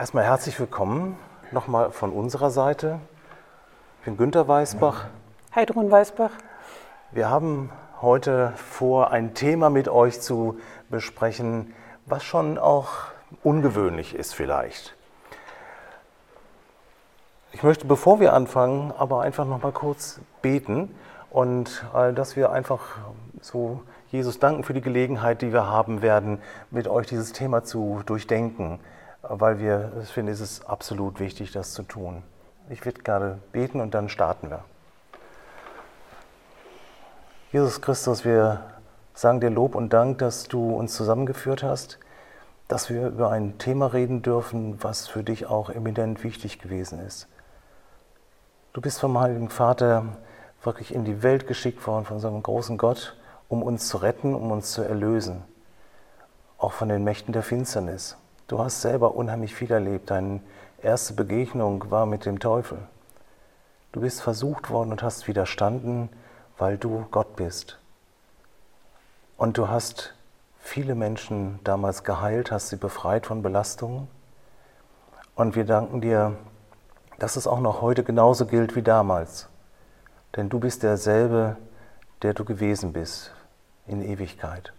Erstmal herzlich willkommen nochmal von unserer Seite. Ich bin Günter Weißbach. Heidrun Weißbach. Wir haben heute vor, ein Thema mit euch zu besprechen, was schon auch ungewöhnlich ist vielleicht. Ich möchte, bevor wir anfangen, aber einfach noch mal kurz beten und dass wir einfach so Jesus danken für die Gelegenheit, die wir haben werden, mit euch dieses Thema zu durchdenken weil wir, ich finde, es ist absolut wichtig, das zu tun. Ich würde gerade beten und dann starten wir. Jesus Christus, wir sagen dir Lob und Dank, dass du uns zusammengeführt hast, dass wir über ein Thema reden dürfen, was für dich auch eminent wichtig gewesen ist. Du bist vom Heiligen Vater wirklich in die Welt geschickt worden, von unserem großen Gott, um uns zu retten, um uns zu erlösen, auch von den Mächten der Finsternis. Du hast selber unheimlich viel erlebt. Deine erste Begegnung war mit dem Teufel. Du bist versucht worden und hast widerstanden, weil du Gott bist. Und du hast viele Menschen damals geheilt, hast sie befreit von Belastungen. Und wir danken dir, dass es auch noch heute genauso gilt wie damals. Denn du bist derselbe, der du gewesen bist in Ewigkeit.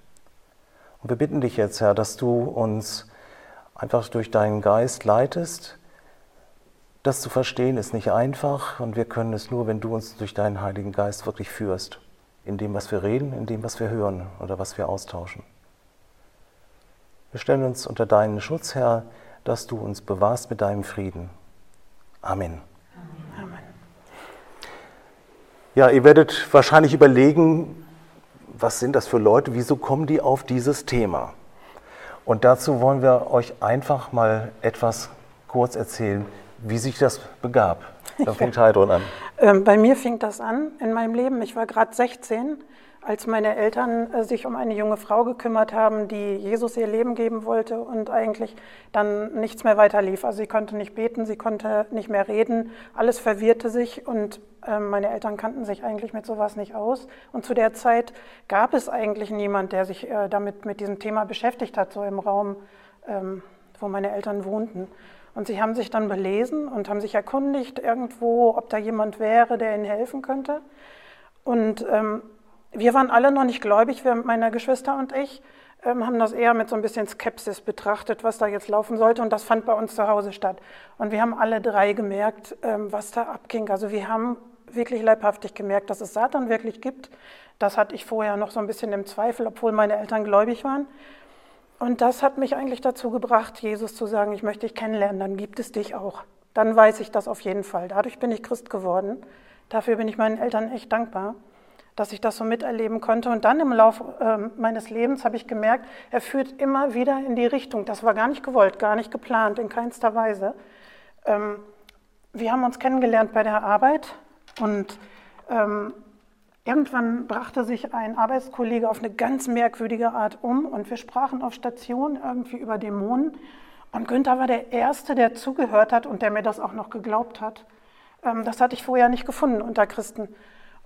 Und wir bitten dich jetzt, Herr, dass du uns einfach durch deinen Geist leitest. Das zu verstehen ist nicht einfach und wir können es nur, wenn du uns durch deinen Heiligen Geist wirklich führst, in dem, was wir reden, in dem, was wir hören oder was wir austauschen. Wir stellen uns unter deinen Schutz, Herr, dass du uns bewahrst mit deinem Frieden. Amen. Amen. Ja, ihr werdet wahrscheinlich überlegen, was sind das für Leute, wieso kommen die auf dieses Thema? Und dazu wollen wir euch einfach mal etwas kurz erzählen, wie sich das begab. Da fängt. Heidrun an. Ähm, bei mir fing das an in meinem Leben. Ich war gerade 16, als meine Eltern äh, sich um eine junge Frau gekümmert haben, die Jesus ihr Leben geben wollte und eigentlich dann nichts mehr weiter lief. Also sie konnte nicht beten, sie konnte nicht mehr reden, alles verwirrte sich und ähm, meine Eltern kannten sich eigentlich mit sowas nicht aus. Und zu der Zeit gab es eigentlich niemand, der sich äh, damit mit diesem Thema beschäftigt hat, so im Raum, ähm, wo meine Eltern wohnten. Und sie haben sich dann belesen und haben sich erkundigt irgendwo, ob da jemand wäre, der ihnen helfen könnte. Und ähm, wir waren alle noch nicht gläubig, wir, meine Geschwister und ich, ähm, haben das eher mit so ein bisschen Skepsis betrachtet, was da jetzt laufen sollte. Und das fand bei uns zu Hause statt. Und wir haben alle drei gemerkt, ähm, was da abging. Also wir haben wirklich leibhaftig gemerkt, dass es Satan wirklich gibt. Das hatte ich vorher noch so ein bisschen im Zweifel, obwohl meine Eltern gläubig waren. Und das hat mich eigentlich dazu gebracht, Jesus zu sagen, ich möchte dich kennenlernen, dann gibt es dich auch. Dann weiß ich das auf jeden Fall. Dadurch bin ich Christ geworden. Dafür bin ich meinen Eltern echt dankbar, dass ich das so miterleben konnte. Und dann im Laufe äh, meines Lebens habe ich gemerkt, er führt immer wieder in die Richtung. Das war gar nicht gewollt, gar nicht geplant, in keinster Weise. Ähm, wir haben uns kennengelernt bei der Arbeit und ähm, irgendwann brachte sich ein Arbeitskollege auf eine ganz merkwürdige Art um und wir sprachen auf Station irgendwie über Dämonen. Und Günther war der Erste, der zugehört hat und der mir das auch noch geglaubt hat. Ähm, das hatte ich vorher nicht gefunden unter Christen.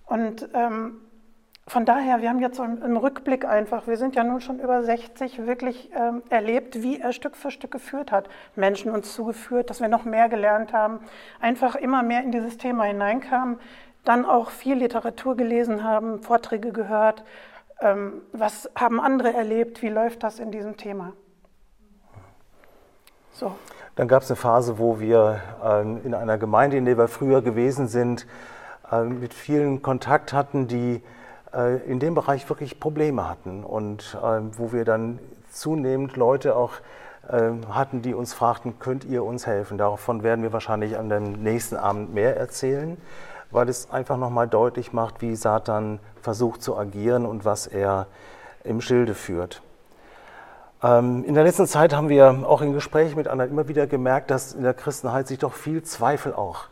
Und ähm, von daher, wir haben jetzt so im, Rückblick einfach, wir sind ja nun schon über 60, wirklich ähm, erlebt, wie er Stück für Stück geführt hat, Menschen uns zugeführt, dass wir noch mehr gelernt haben, einfach immer mehr in dieses Thema hineinkamen, dann auch viel Literatur gelesen haben, Vorträge gehört. Ähm, was haben andere erlebt? Wie läuft das in diesem Thema? So. Dann gab es eine Phase, wo wir äh, in einer Gemeinde, in der wir früher gewesen sind, mit vielen Kontakt hatten, die äh, in dem Bereich wirklich Probleme hatten und äh, wo wir dann zunehmend Leute auch äh, hatten, die uns fragten, könnt ihr uns helfen? Davon werden wir wahrscheinlich an dem nächsten Abend mehr erzählen, weil es einfach nochmal deutlich macht, wie Satan versucht zu agieren und was er im Schilde führt. Ähm, in der letzten Zeit haben wir auch in Gesprächen mit anderen immer wieder gemerkt, dass in der Christenheit sich doch viel Zweifel auch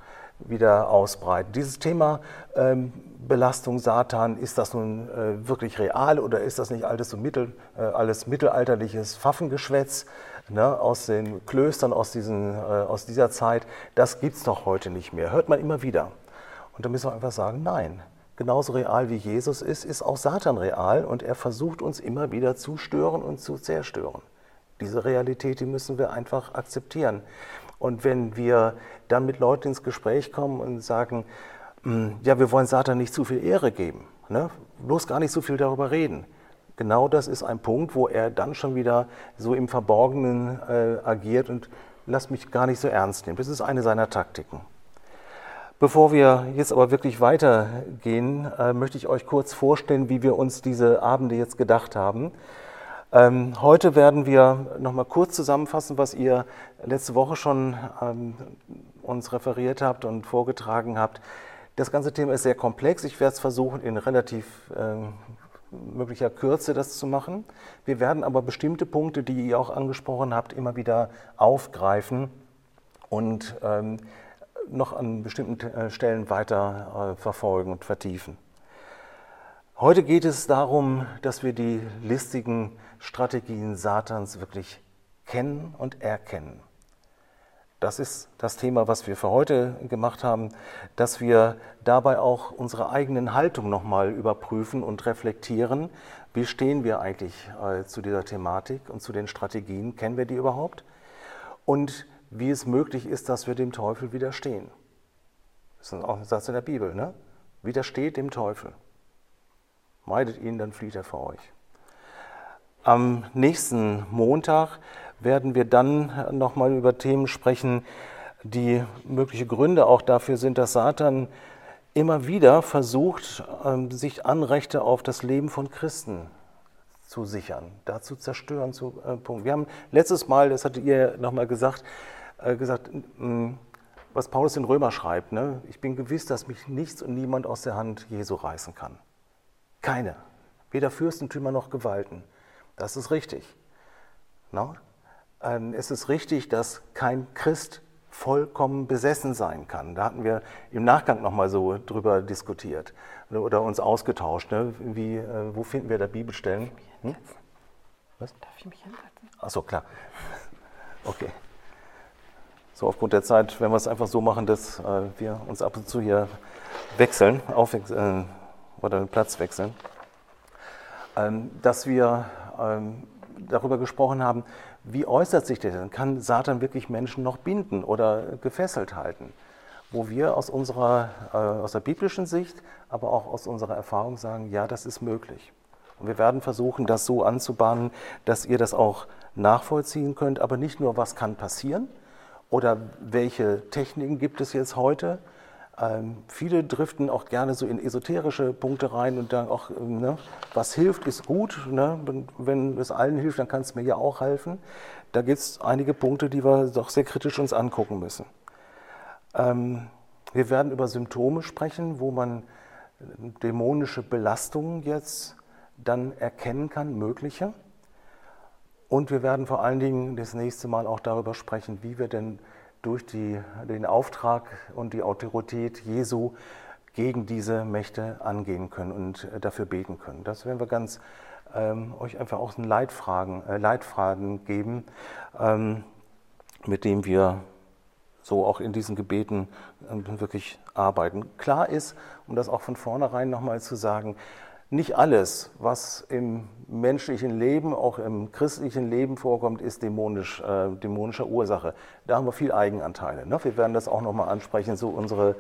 wieder ausbreiten. Dieses Thema ähm, Belastung Satan, ist das nun äh, wirklich real oder ist das nicht alles so mittel, äh, alles mittelalterliches Pfaffengeschwätz ne, aus den Klöstern aus, diesen, äh, aus dieser Zeit? Das gibt es doch heute nicht mehr. Hört man immer wieder. Und da müssen wir einfach sagen, nein. Genauso real wie Jesus ist, ist auch Satan real und er versucht uns immer wieder zu stören und zu zerstören. Diese Realität, die müssen wir einfach akzeptieren. Und wenn wir dann mit Leuten ins Gespräch kommen und sagen, hm, ja, wir wollen Satan nicht zu viel Ehre geben, ne? bloß gar nicht so viel darüber reden. Genau das ist ein Punkt, wo er dann schon wieder so im Verborgenen äh, agiert und lasst mich gar nicht so ernst nehmen. Das ist eine seiner Taktiken. Bevor wir jetzt aber wirklich weitergehen, äh, möchte ich euch kurz vorstellen, wie wir uns diese Abende jetzt gedacht haben. Ähm, heute werden wir noch mal kurz zusammenfassen, was ihr letzte Woche schon ähm, uns referiert habt und vorgetragen habt. Das ganze Thema ist sehr komplex. Ich werde es versuchen, in relativ äh, möglicher Kürze das zu machen. Wir werden aber bestimmte Punkte, die ihr auch angesprochen habt, immer wieder aufgreifen und ähm, noch an bestimmten äh, Stellen weiter äh, verfolgen und vertiefen. Heute geht es darum, dass wir die listigen Strategien Satans wirklich kennen und erkennen. Das ist das Thema, was wir für heute gemacht haben, dass wir dabei auch unsere eigenen Haltung nochmal überprüfen und reflektieren. Wie stehen wir eigentlich äh, zu dieser Thematik und zu den Strategien? Kennen wir die überhaupt? Und wie es möglich ist, dass wir dem Teufel widerstehen. Das ist auch ein Satz in der Bibel, ne? Widersteht dem Teufel. Meidet ihn, dann flieht er vor euch. Am nächsten Montag werden wir dann nochmal über Themen sprechen, die mögliche Gründe auch dafür sind, dass Satan immer wieder versucht, ähm, sich Anrechte auf das Leben von Christen zu sichern, da zu zerstören. Zu, äh. Wir haben letztes Mal, das hattet ihr nochmal gesagt, äh, gesagt, was Paulus in Römer schreibt, ne? ich bin gewiss, dass mich nichts und niemand aus der Hand Jesu reißen kann. Keine. Weder Fürstentümer noch Gewalten. Das ist richtig. No? Ähm, es ist richtig, dass kein Christ vollkommen besessen sein kann. Da hatten wir im Nachgang nochmal so drüber diskutiert oder uns ausgetauscht. Ne? Wie, äh, wo finden wir da Bibelstellen? Hm? Was? Darf ich mich hinsetzen? Achso, klar. Okay so aufgrund der Zeit werden wir es einfach so machen, dass äh, wir uns ab und zu hier wechseln, aufwechseln äh, oder den Platz wechseln. Ähm, dass wir ähm, darüber gesprochen haben, wie äußert sich das? Kann Satan wirklich Menschen noch binden oder gefesselt halten? Wo wir aus, unserer, äh, aus der biblischen Sicht, aber auch aus unserer Erfahrung sagen, ja, das ist möglich. Und wir werden versuchen, das so anzubahnen, dass ihr das auch nachvollziehen könnt, aber nicht nur, was kann passieren, oder welche Techniken gibt es jetzt heute? Ähm, viele driften auch gerne so in esoterische Punkte rein und dann auch, ähm, ne, was hilft, ist gut. Ne? Wenn, es allen hilft, dann kann es mir ja auch helfen. Da gibt es einige Punkte, die wir doch sehr kritisch uns angucken müssen. Ähm, wir werden über Symptome sprechen, wo man dämonische Belastungen jetzt dann erkennen kann, mögliche. Und wir werden vor allen Dingen das nächste Mal auch darüber sprechen, wie wir denn durch die, den Auftrag und die Autorität Jesu gegen diese Mächte angehen können und äh, dafür beten können. Das werden wir ganz ähm, euch einfach auch einen Leitfragen, äh, Leitfragen geben, ähm, mit dem wir so auch in diesen Gebeten äh, wirklich arbeiten. Klar ist, um das auch von vornherein nochmal zu sagen, nicht alles, was im menschlichen Leben, auch im christlichen Leben vorkommt, ist dämonisch, äh, dämonischer Ursache. Da haben wir viel Eigenanteile. Ne? Wir werden das auch nochmal ansprechen, so unsere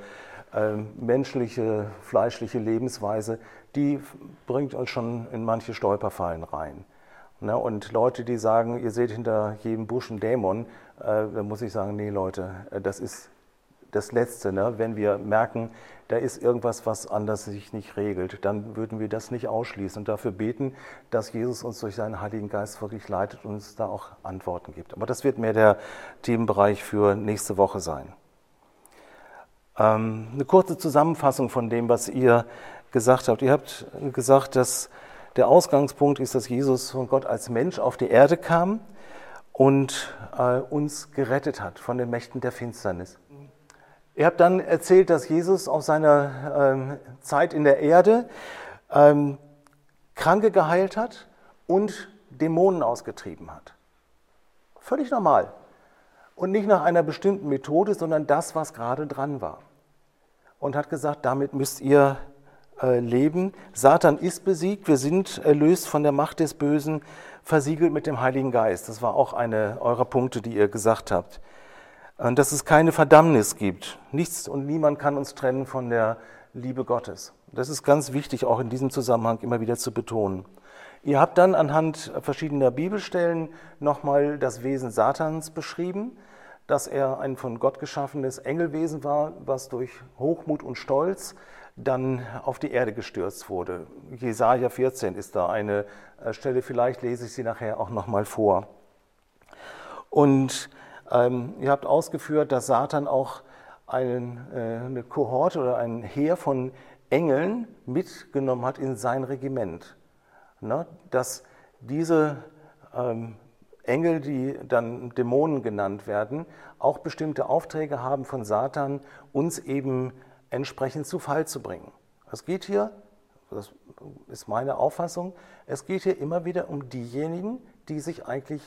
äh, menschliche, fleischliche Lebensweise, die bringt uns schon in manche Stolperfallen rein. Ne? Und Leute, die sagen, ihr seht hinter jedem Busch einen Dämon, äh, da muss ich sagen, nee Leute, äh, das ist das Letzte, ne? wenn wir merken, da ist irgendwas, was anders sich nicht regelt, dann würden wir das nicht ausschließen und dafür beten, dass Jesus uns durch seinen Heiligen Geist wirklich leitet und uns da auch Antworten gibt. Aber das wird mehr der Themenbereich für nächste Woche sein. Ähm, eine kurze Zusammenfassung von dem, was ihr gesagt habt. Ihr habt gesagt, dass der Ausgangspunkt ist, dass Jesus von Gott als Mensch auf die Erde kam und äh, uns gerettet hat von den Mächten der Finsternis. Ihr habt dann erzählt, dass Jesus auf seiner ähm, Zeit in der Erde ähm, Kranke geheilt hat und Dämonen ausgetrieben hat. Völlig normal. Und nicht nach einer bestimmten Methode, sondern das, was gerade dran war. Und hat gesagt, damit müsst ihr äh, leben. Satan ist besiegt, wir sind erlöst von der Macht des Bösen, versiegelt mit dem Heiligen Geist. Das war auch eine eurer Punkte, die ihr gesagt habt. Und dass es keine Verdammnis gibt. Nichts und niemand kann uns trennen von der Liebe Gottes. Das ist ganz wichtig, auch in diesem Zusammenhang immer wieder zu betonen. Ihr habt dann anhand verschiedener Bibelstellen nochmal das Wesen Satans beschrieben, dass er ein von Gott geschaffenes Engelwesen war, was durch Hochmut und Stolz dann auf die Erde gestürzt wurde. Jesaja 14 ist da eine äh, Stelle, vielleicht lese ich sie nachher auch nochmal vor. Und ähm, ihr habt ausgeführt, dass Satan auch einen, äh, eine Kohorte oder ein Heer von Engeln mitgenommen hat in sein Regiment ne, dass diese ähm, Engel, die dann Dämonen genannt werden, auch bestimmte Aufträge haben von Satan, uns eben entsprechend zu Fall zu bringen. Es geht hier, das ist meine Auffassung, es geht hier immer wieder um diejenigen, die sich eigentlich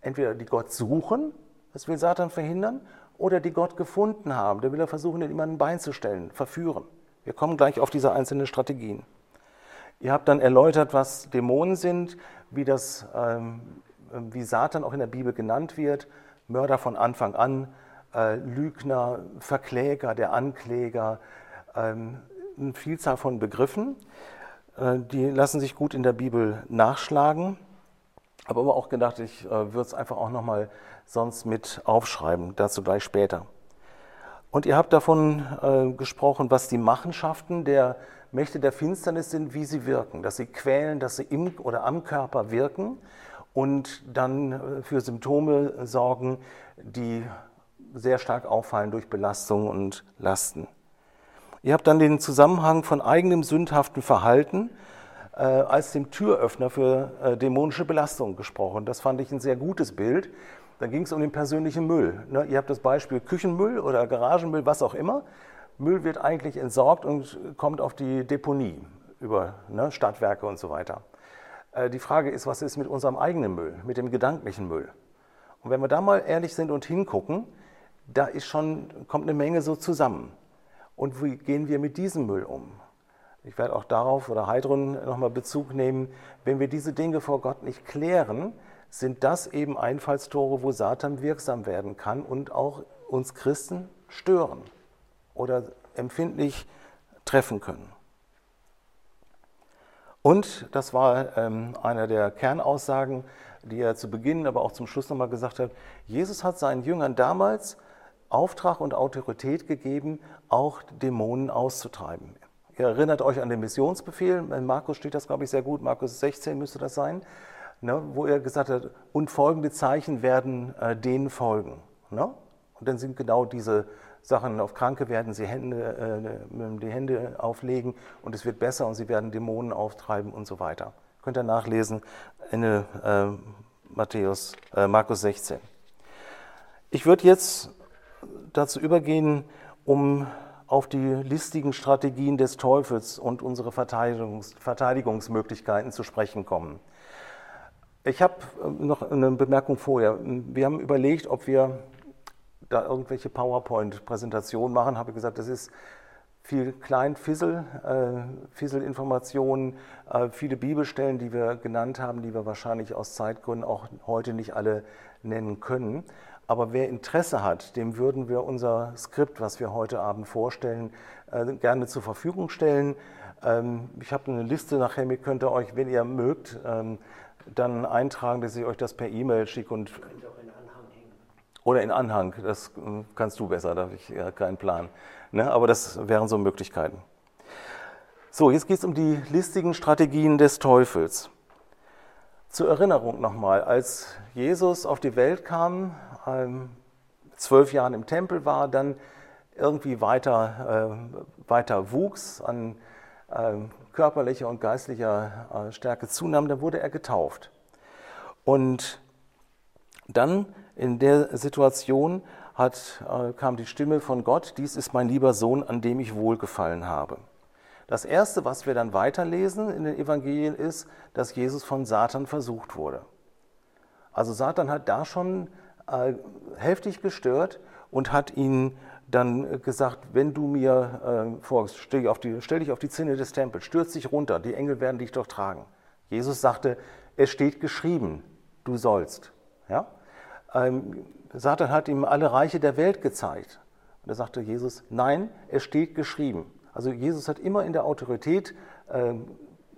entweder die Gott suchen, das will Satan verhindern, oder die Gott gefunden haben, der will er versuchen, den immer ein Bein zu stellen, verführen. Wir kommen gleich auf diese einzelnen Strategien. Ihr habt dann erläutert, was Dämonen sind, wie, das, ähm, wie Satan auch in der Bibel genannt wird, Mörder von Anfang an, äh, Lügner, Verkläger, der Ankläger, ähm, eine Vielzahl von Begriffen. Äh, die lassen sich gut in der Bibel nachschlagen. Habe aber auch gedacht, ich äh, würde es einfach auch nochmal sonst mit aufschreiben, dazu gleich später. Und ihr habt davon äh, gesprochen, was die Machenschaften der Mächte der Finsternis sind, wie sie wirken, dass sie quälen, dass sie im oder am Körper wirken und dann äh, für Symptome sorgen, die sehr stark auffallen durch Belastungen und Lasten. Ihr habt dann den Zusammenhang von eigenem sündhaften Verhalten äh, als dem Türöffner für äh, dämonische Belastung gesprochen. Das fand ich ein sehr gutes Bild. Da ging es um den persönlichen Müll. Ne? Ihr habt das Beispiel Küchenmüll oder Garagenmüll, was auch immer. Müll wird eigentlich entsorgt und kommt auf die Deponie über ne, Stadtwerke und so weiter. Äh, die Frage ist, was ist mit unserem eigenen Müll, mit dem gedanklichen Müll? Und wenn wir da mal ehrlich sind und hingucken, da ist schon, kommt eine Menge so zusammen. Und wie gehen wir mit diesem Müll um? Ich werde auch darauf oder Heidrun nochmal Bezug nehmen. Wenn wir diese Dinge vor Gott nicht klären, sind das eben Einfallstore, wo Satan wirksam werden kann und auch uns Christen stören oder empfindlich treffen können. Und das war ähm, einer der Kernaussagen, die er zu Beginn, aber auch zum Schluss nochmal gesagt hat. Jesus hat seinen Jüngern damals Auftrag und Autorität gegeben, auch Dämonen auszutreiben. Ihr erinnert euch an den Missionsbefehl, in Markus steht das, glaube ich, sehr gut, Markus 16 müsste das sein, ne, wo er gesagt hat, und folgende Zeichen werden äh, denen folgen. Ne? Und dann sind genau diese Sachen, auf Kranke werden sie Hände, äh, die Hände auflegen und es wird besser und sie werden Dämonen auftreiben und so weiter. Könnt ihr nachlesen in äh, Matthäus, äh, Markus 16. Ich würde jetzt dazu übergehen, um auf die listigen Strategien des Teufels und unsere Verteidigungs Verteidigungsmöglichkeiten zu sprechen kommen. Ich habe äh, noch eine Bemerkung vorher. Wir haben überlegt, ob wir da irgendwelche PowerPoint-Präsentationen machen, habe gesagt, das ist viel Klein-Fissel, äh, Fissel-Informationen, äh, viele Bibelstellen, die wir genannt haben, die wir wahrscheinlich aus Zeitgründen auch heute nicht alle nennen können. Aber wer Interesse hat, dem würden wir unser Skript, was wir heute Abend vorstellen, äh, gerne zur Verfügung stellen. Ähm, ich habe eine Liste nachher, könnt ihr euch, wenn ihr mögt, ähm, dann eintragen, dass ich euch das per E-Mail schicke und oder in Anhang, das hm, kannst du besser, da habe ich ja keinen Plan. Ne? Aber das wären so Möglichkeiten. So, jetzt geht es um die listigen Strategien des Teufels. Zur Erinnerung nochmal, als Jesus auf die Welt kam, ähm, zwölf Jahren im Tempel war, dann irgendwie weiter, äh, weiter wuchs, an äh, körperlicher und geistlicher äh, Stärke zunahm, dann wurde er getauft. Und dann in der Situation hat, äh, kam die Stimme von Gott, dies ist mein lieber Sohn, an dem ich wohlgefallen habe. Das Erste, was wir dann weiterlesen in den Evangelien, ist, dass Jesus von Satan versucht wurde. Also Satan hat da schon äh, heftig gestört und hat ihn dann gesagt, wenn du mir äh, folgst, stell, die, stell, dich auf die Zinne des Tempels, stürz dich runter, die Engel werden dich doch tragen. Jesus sagte, es steht geschrieben, du sollst. Ja? Ähm, Satan hat ihm alle Reiche der Welt gezeigt. Und da sagte Jesus, nein, es steht geschrieben. Also Jesus hat immer in der Autorität, äh,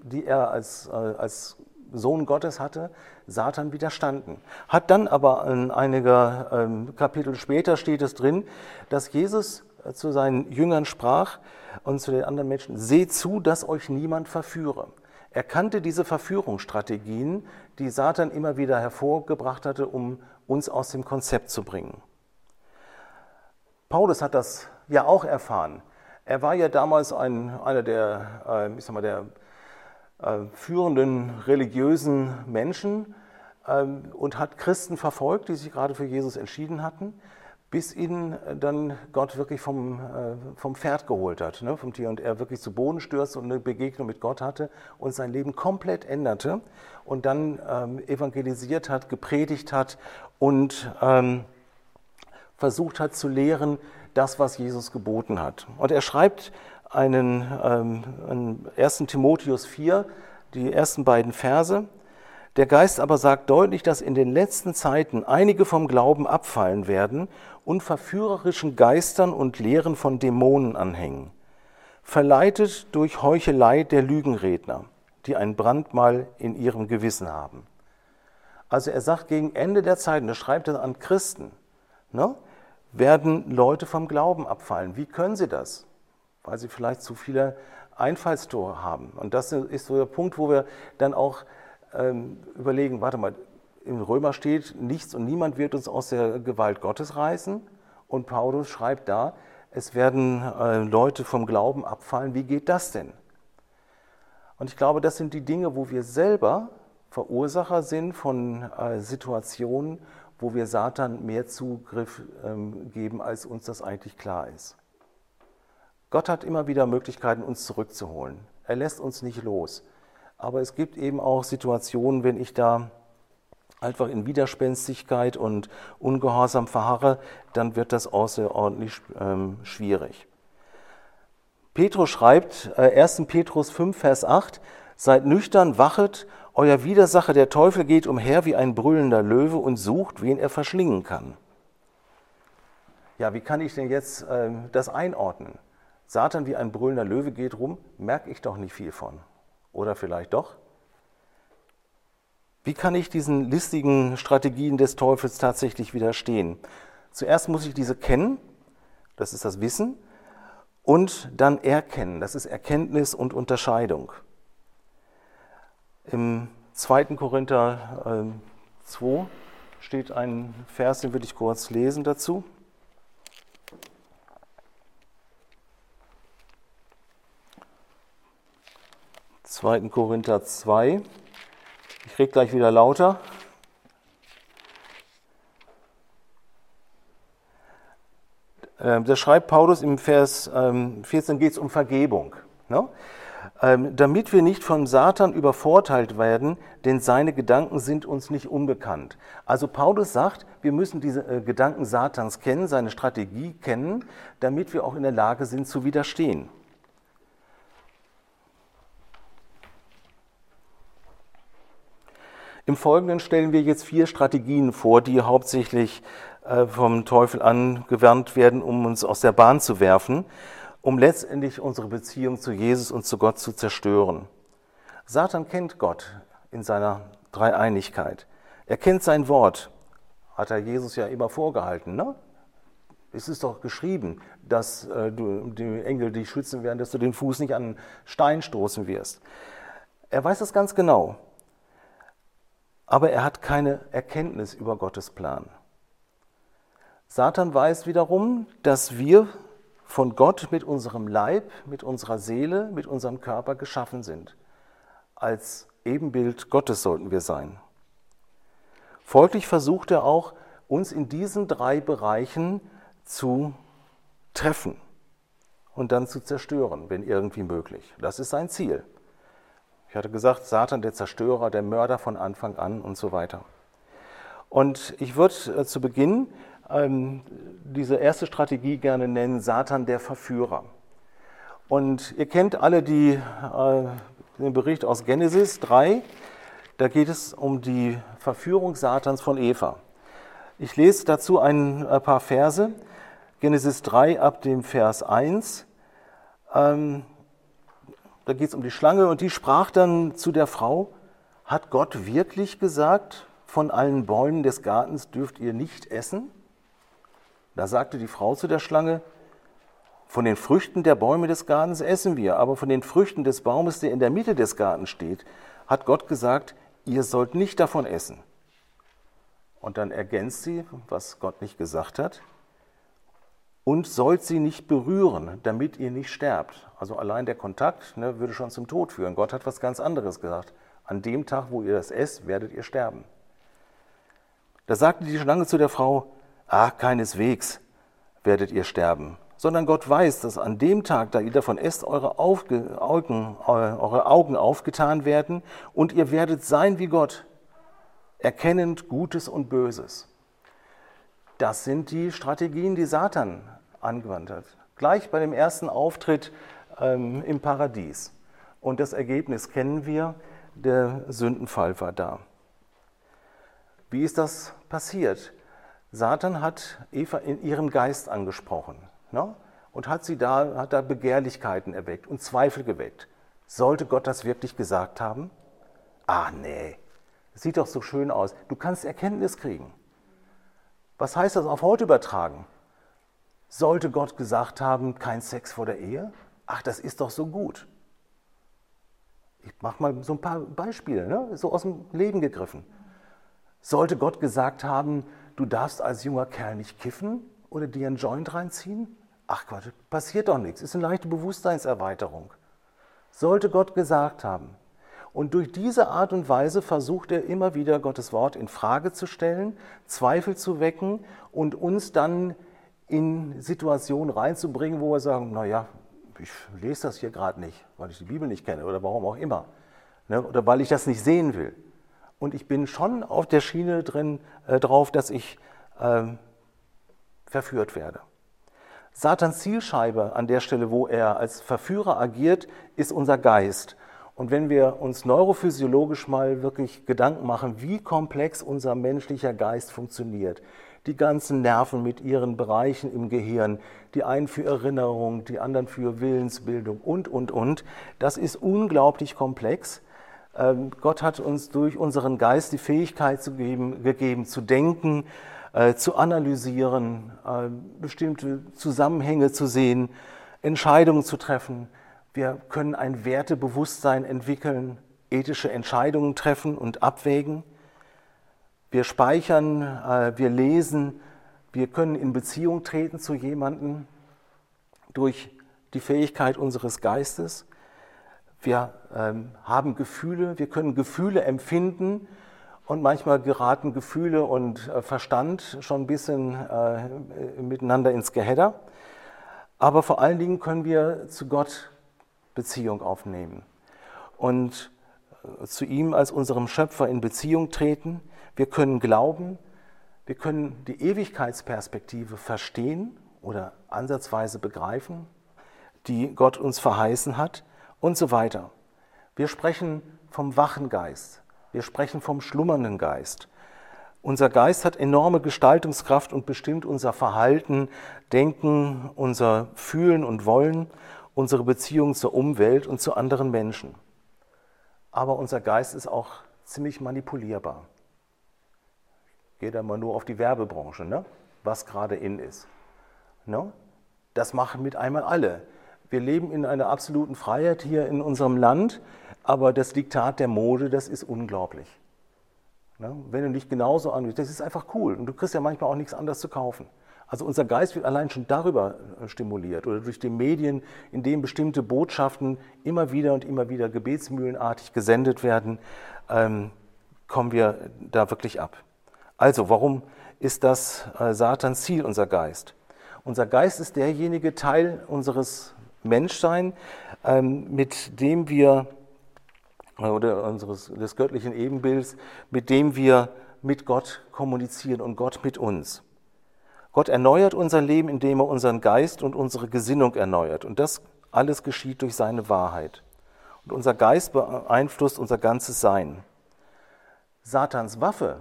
die er als, äh, als Sohn Gottes hatte, Satan widerstanden. Hat dann aber in einiger ähm, Kapitel später steht es drin, dass Jesus äh, zu seinen Jüngern sprach und zu den anderen Menschen, seht zu, dass euch niemand verführe. Er kannte diese Verführungsstrategien, die Satan immer wieder hervorgebracht hatte, um uns aus dem Konzept zu bringen. Paulus hat das ja auch erfahren. Er war ja damals ein, einer der, äh, ich sag mal, der führenden religiösen Menschen ähm, und hat Christen verfolgt, die sich gerade für Jesus entschieden hatten, bis ihn dann Gott wirklich vom, äh, vom Pferd geholt hat, ne, vom Tier, und er wirklich zu Boden stürzte und eine Begegnung mit Gott hatte und sein Leben komplett änderte und dann ähm, evangelisiert hat, gepredigt hat und ähm, versucht hat zu lehren, das, was Jesus geboten hat. Und er schreibt einen, ähm, 1. Timotheus 4, die ersten beiden Verse. Der Geist aber sagt deutlich, dass in den letzten Zeiten einige vom Glauben abfallen werden und verführerischen Geistern und Lehren von Dämonen anhängen, verleitet durch Heuchelei der Lügenredner, die ein Brandmal in ihrem Gewissen haben. Also er sagt gegen Ende der Zeiten, das schreibt er an Christen, ne, werden Leute vom Glauben abfallen. Wie können sie das? Weil sie vielleicht zu viele Einfallstore haben. Und das ist so der Punkt, wo wir dann auch ähm, überlegen, warte mal, im Römer steht, nichts und niemand wird uns aus der Gewalt Gottes reißen. Und Paulus schreibt da, es werden äh, Leute vom Glauben abfallen. Wie geht das denn? Und ich glaube, das sind die Dinge, wo wir selber Verursacher sind von äh, Situationen, wo wir Satan mehr Zugriff ähm, geben, als uns das eigentlich klar ist. Gott hat immer wieder Möglichkeiten, uns zurückzuholen. Er lässt uns nicht los. Aber es gibt eben auch Situationen, wenn ich da einfach in Widerspenstigkeit und Ungehorsam verharre, dann wird das außerordentlich ähm, schwierig. Petrus schreibt, äh, 1. Petrus 5, Vers 8, Seid nüchtern, wachet, euer Widersacher der Teufel geht umher wie ein brüllender Löwe und sucht, wen er verschlingen kann. Ja, wie kann ich denn jetzt äh, das einordnen? Satan wie ein brüllender Löwe geht rum, merke ich doch nicht viel von. Oder vielleicht doch? Wie kann ich diesen listigen Strategien des Teufels tatsächlich widerstehen? Zuerst muss ich diese kennen, das ist das Wissen, und dann erkennen, das ist Erkenntnis und Unterscheidung. Im 2. Korinther äh, 2 steht ein Vers, den würde ich kurz lesen dazu. 2. Korinther 2. Ich kriege gleich wieder lauter. Ähm, da schreibt Paulus im Vers 14 geht es um Vergebung. Ne? Ähm, damit wir nicht von Satan übervorteilt werden, denn seine Gedanken sind uns nicht unbekannt. Also Paulus sagt, wir müssen diese äh, Gedanken Satans kennen, seine Strategie kennen, damit wir auch in der Lage sind zu widerstehen. Im Folgenden stellen wir jetzt vier Strategien vor, die hauptsächlich äh, vom Teufel angewandt werden, um uns aus der Bahn zu werfen, um letztendlich unsere Beziehung zu Jesus und zu Gott zu zerstören. Satan kennt Gott in seiner Dreieinigkeit. Er kennt sein Wort. Hat er Jesus ja immer vorgehalten. Ne? Es ist doch geschrieben, dass äh, du, die Engel dich schützen werden, dass du den Fuß nicht an einen Stein stoßen wirst. Er weiß das ganz genau aber er hat keine Erkenntnis über Gottes Plan. Satan weiß wiederum, dass wir von Gott mit unserem Leib, mit unserer Seele, mit unserem Körper geschaffen sind. Als Ebenbild Gottes sollten wir sein. Folglich versucht er auch, uns in diesen drei Bereichen zu treffen und dann zu zerstören, wenn irgendwie möglich. Das ist sein Ziel. Ich hatte gesagt, Satan, der Zerstörer, der Mörder von Anfang an und so weiter. Und ich würde äh, zu Beginn ähm, diese erste Strategie gerne nennen, Satan der Verführer. Und ihr kennt alle die, äh, den Bericht aus Genesis 3, da geht es um die Verführung Satans von Eva. Ich lese dazu ein, ein paar Verse. Genesis 3 ab dem Vers 1. Ähm, da geht es um die Schlange und die sprach dann zu der Frau, hat Gott wirklich gesagt, von allen Bäumen des Gartens dürft ihr nicht essen? Da sagte die Frau zu der Schlange, von den Früchten der Bäume des Gartens essen wir, aber von den Früchten des Baumes, der in der Mitte des Gartens steht, hat Gott gesagt, ihr sollt nicht davon essen. Und dann ergänzt sie, was Gott nicht gesagt hat, und sollt sie nicht berühren, damit ihr nicht sterbt. Also allein der Kontakt ne, würde schon zum Tod führen. Gott hat was ganz anderes gesagt. An dem Tag, wo ihr das esst, werdet ihr sterben. Da sagte die Schlange zu der Frau, ah, keineswegs werdet ihr sterben, sondern Gott weiß, dass an dem Tag, da ihr davon esst, eure Augen, eure Augen aufgetan werden und ihr werdet sein wie Gott, erkennend Gutes und Böses. Das sind die Strategien, die Satan angewandt hat. Gleich bei dem ersten Auftritt ähm, im Paradies. Und das Ergebnis kennen wir, der Sündenfall war da. Wie ist das passiert? Satan hat Eva in ihrem Geist angesprochen ne? und hat sie da, hat da Begehrlichkeiten erweckt und Zweifel geweckt. Sollte Gott das wirklich gesagt haben? Ah, nee, sieht doch so schön aus. Du kannst Erkenntnis kriegen. Was heißt das auf heute übertragen? Sollte Gott gesagt haben, kein Sex vor der Ehe? Ach, das ist doch so gut. Ich mache mal so ein paar Beispiele, ne? so aus dem Leben gegriffen. Sollte Gott gesagt haben, du darfst als junger Kerl nicht kiffen oder dir einen Joint reinziehen? Ach Gott, passiert doch nichts, ist eine leichte Bewusstseinserweiterung. Sollte Gott gesagt haben. Und durch diese Art und Weise versucht er immer wieder Gottes Wort in Frage zu stellen, Zweifel zu wecken und uns dann in Situationen reinzubringen, wo wir sagen, naja, ich lese das hier gerade nicht, weil ich die Bibel nicht kenne oder warum auch immer. Ne? Oder weil ich das nicht sehen will. Und ich bin schon auf der Schiene drin äh, drauf, dass ich ähm, verführt werde. Satans Zielscheibe an der Stelle, wo er als Verführer agiert, ist unser Geist. Und wenn wir uns neurophysiologisch mal wirklich Gedanken machen, wie komplex unser menschlicher Geist funktioniert, die ganzen Nerven mit ihren Bereichen im Gehirn, die einen für Erinnerung, die anderen für Willensbildung und, und, und. Das ist unglaublich komplex. Ähm, Gott hat uns durch unseren Geist die Fähigkeit zu geben, gegeben, zu denken, äh, zu analysieren, äh, bestimmte Zusammenhänge zu sehen, Entscheidungen zu treffen. Wir können ein Wertebewusstsein entwickeln, ethische Entscheidungen treffen und abwägen. Wir speichern, äh, wir lesen, wir können in Beziehung treten zu jemandem durch die Fähigkeit unseres Geistes. Wir ähm, haben Gefühle, wir können Gefühle empfinden und manchmal geraten Gefühle und äh, Verstand schon ein bisschen äh, miteinander ins Gehedder. Aber vor allen Dingen können wir zu Gott Beziehung aufnehmen und zu ihm als unserem Schöpfer in Beziehung treten. Wir können glauben, wir können die Ewigkeitsperspektive verstehen oder ansatzweise begreifen, die Gott uns verheißen hat und so weiter. Wir sprechen vom wachen Geist, wir sprechen vom schlummernden Geist. Unser Geist hat enorme Gestaltungskraft und bestimmt unser Verhalten, Denken, unser Fühlen und Wollen, unsere Beziehung zur Umwelt und zu anderen Menschen. Aber unser Geist ist auch ziemlich manipulierbar. Geht einmal nur auf die Werbebranche, ne? was gerade in ist. Ne? Das machen mit einmal alle. Wir leben in einer absoluten Freiheit hier in unserem Land, aber das Diktat der Mode, das ist unglaublich. Ne? Wenn du dich genauso ansiehst, das ist einfach cool und du kriegst ja manchmal auch nichts anderes zu kaufen. Also unser Geist wird allein schon darüber äh, stimuliert oder durch die Medien, in denen bestimmte Botschaften immer wieder und immer wieder gebetsmühlenartig gesendet werden, ähm, kommen wir da wirklich ab. Also, warum ist das äh, Satans Ziel, unser Geist? Unser Geist ist derjenige Teil unseres Menschseins, ähm, mit dem wir, äh, oder unseres, des göttlichen Ebenbilds, mit dem wir mit Gott kommunizieren und Gott mit uns. Gott erneuert unser Leben, indem er unseren Geist und unsere Gesinnung erneuert. Und das alles geschieht durch seine Wahrheit. Und unser Geist beeinflusst unser ganzes Sein. Satans Waffe,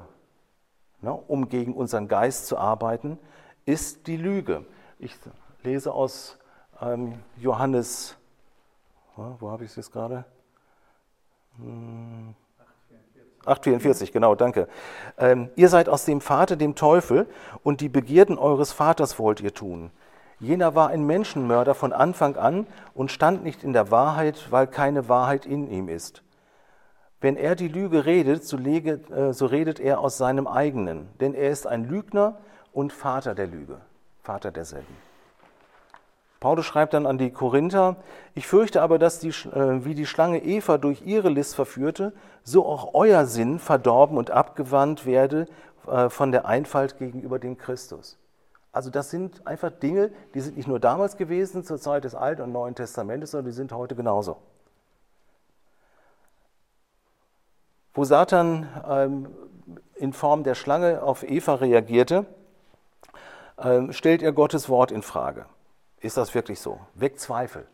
ne, um gegen unseren Geist zu arbeiten, ist die Lüge. Ich lese aus ähm, Johannes, wo habe ich es jetzt gerade? Hm, 8,44, genau, danke. Ähm, ihr seid aus dem Vater, dem Teufel, und die Begierden eures Vaters wollt ihr tun. Jener war ein Menschenmörder von Anfang an und stand nicht in der Wahrheit, weil keine Wahrheit in ihm ist. Wenn er die Lüge redet, so, lege, äh, so redet er aus seinem eigenen, denn er ist ein Lügner und Vater der Lüge, Vater derselben. Paulus schreibt dann an die Korinther, ich fürchte aber, dass die, äh, wie die Schlange Eva durch ihre List verführte, so auch euer Sinn verdorben und abgewandt werde äh, von der Einfalt gegenüber dem Christus. Also das sind einfach Dinge, die sind nicht nur damals gewesen, zur Zeit des Alten und Neuen Testamentes, sondern die sind heute genauso. Wo Satan ähm, in Form der Schlange auf Eva reagierte, ähm, stellt er Gottes Wort in Frage. Ist das wirklich so? Weg Zweifel.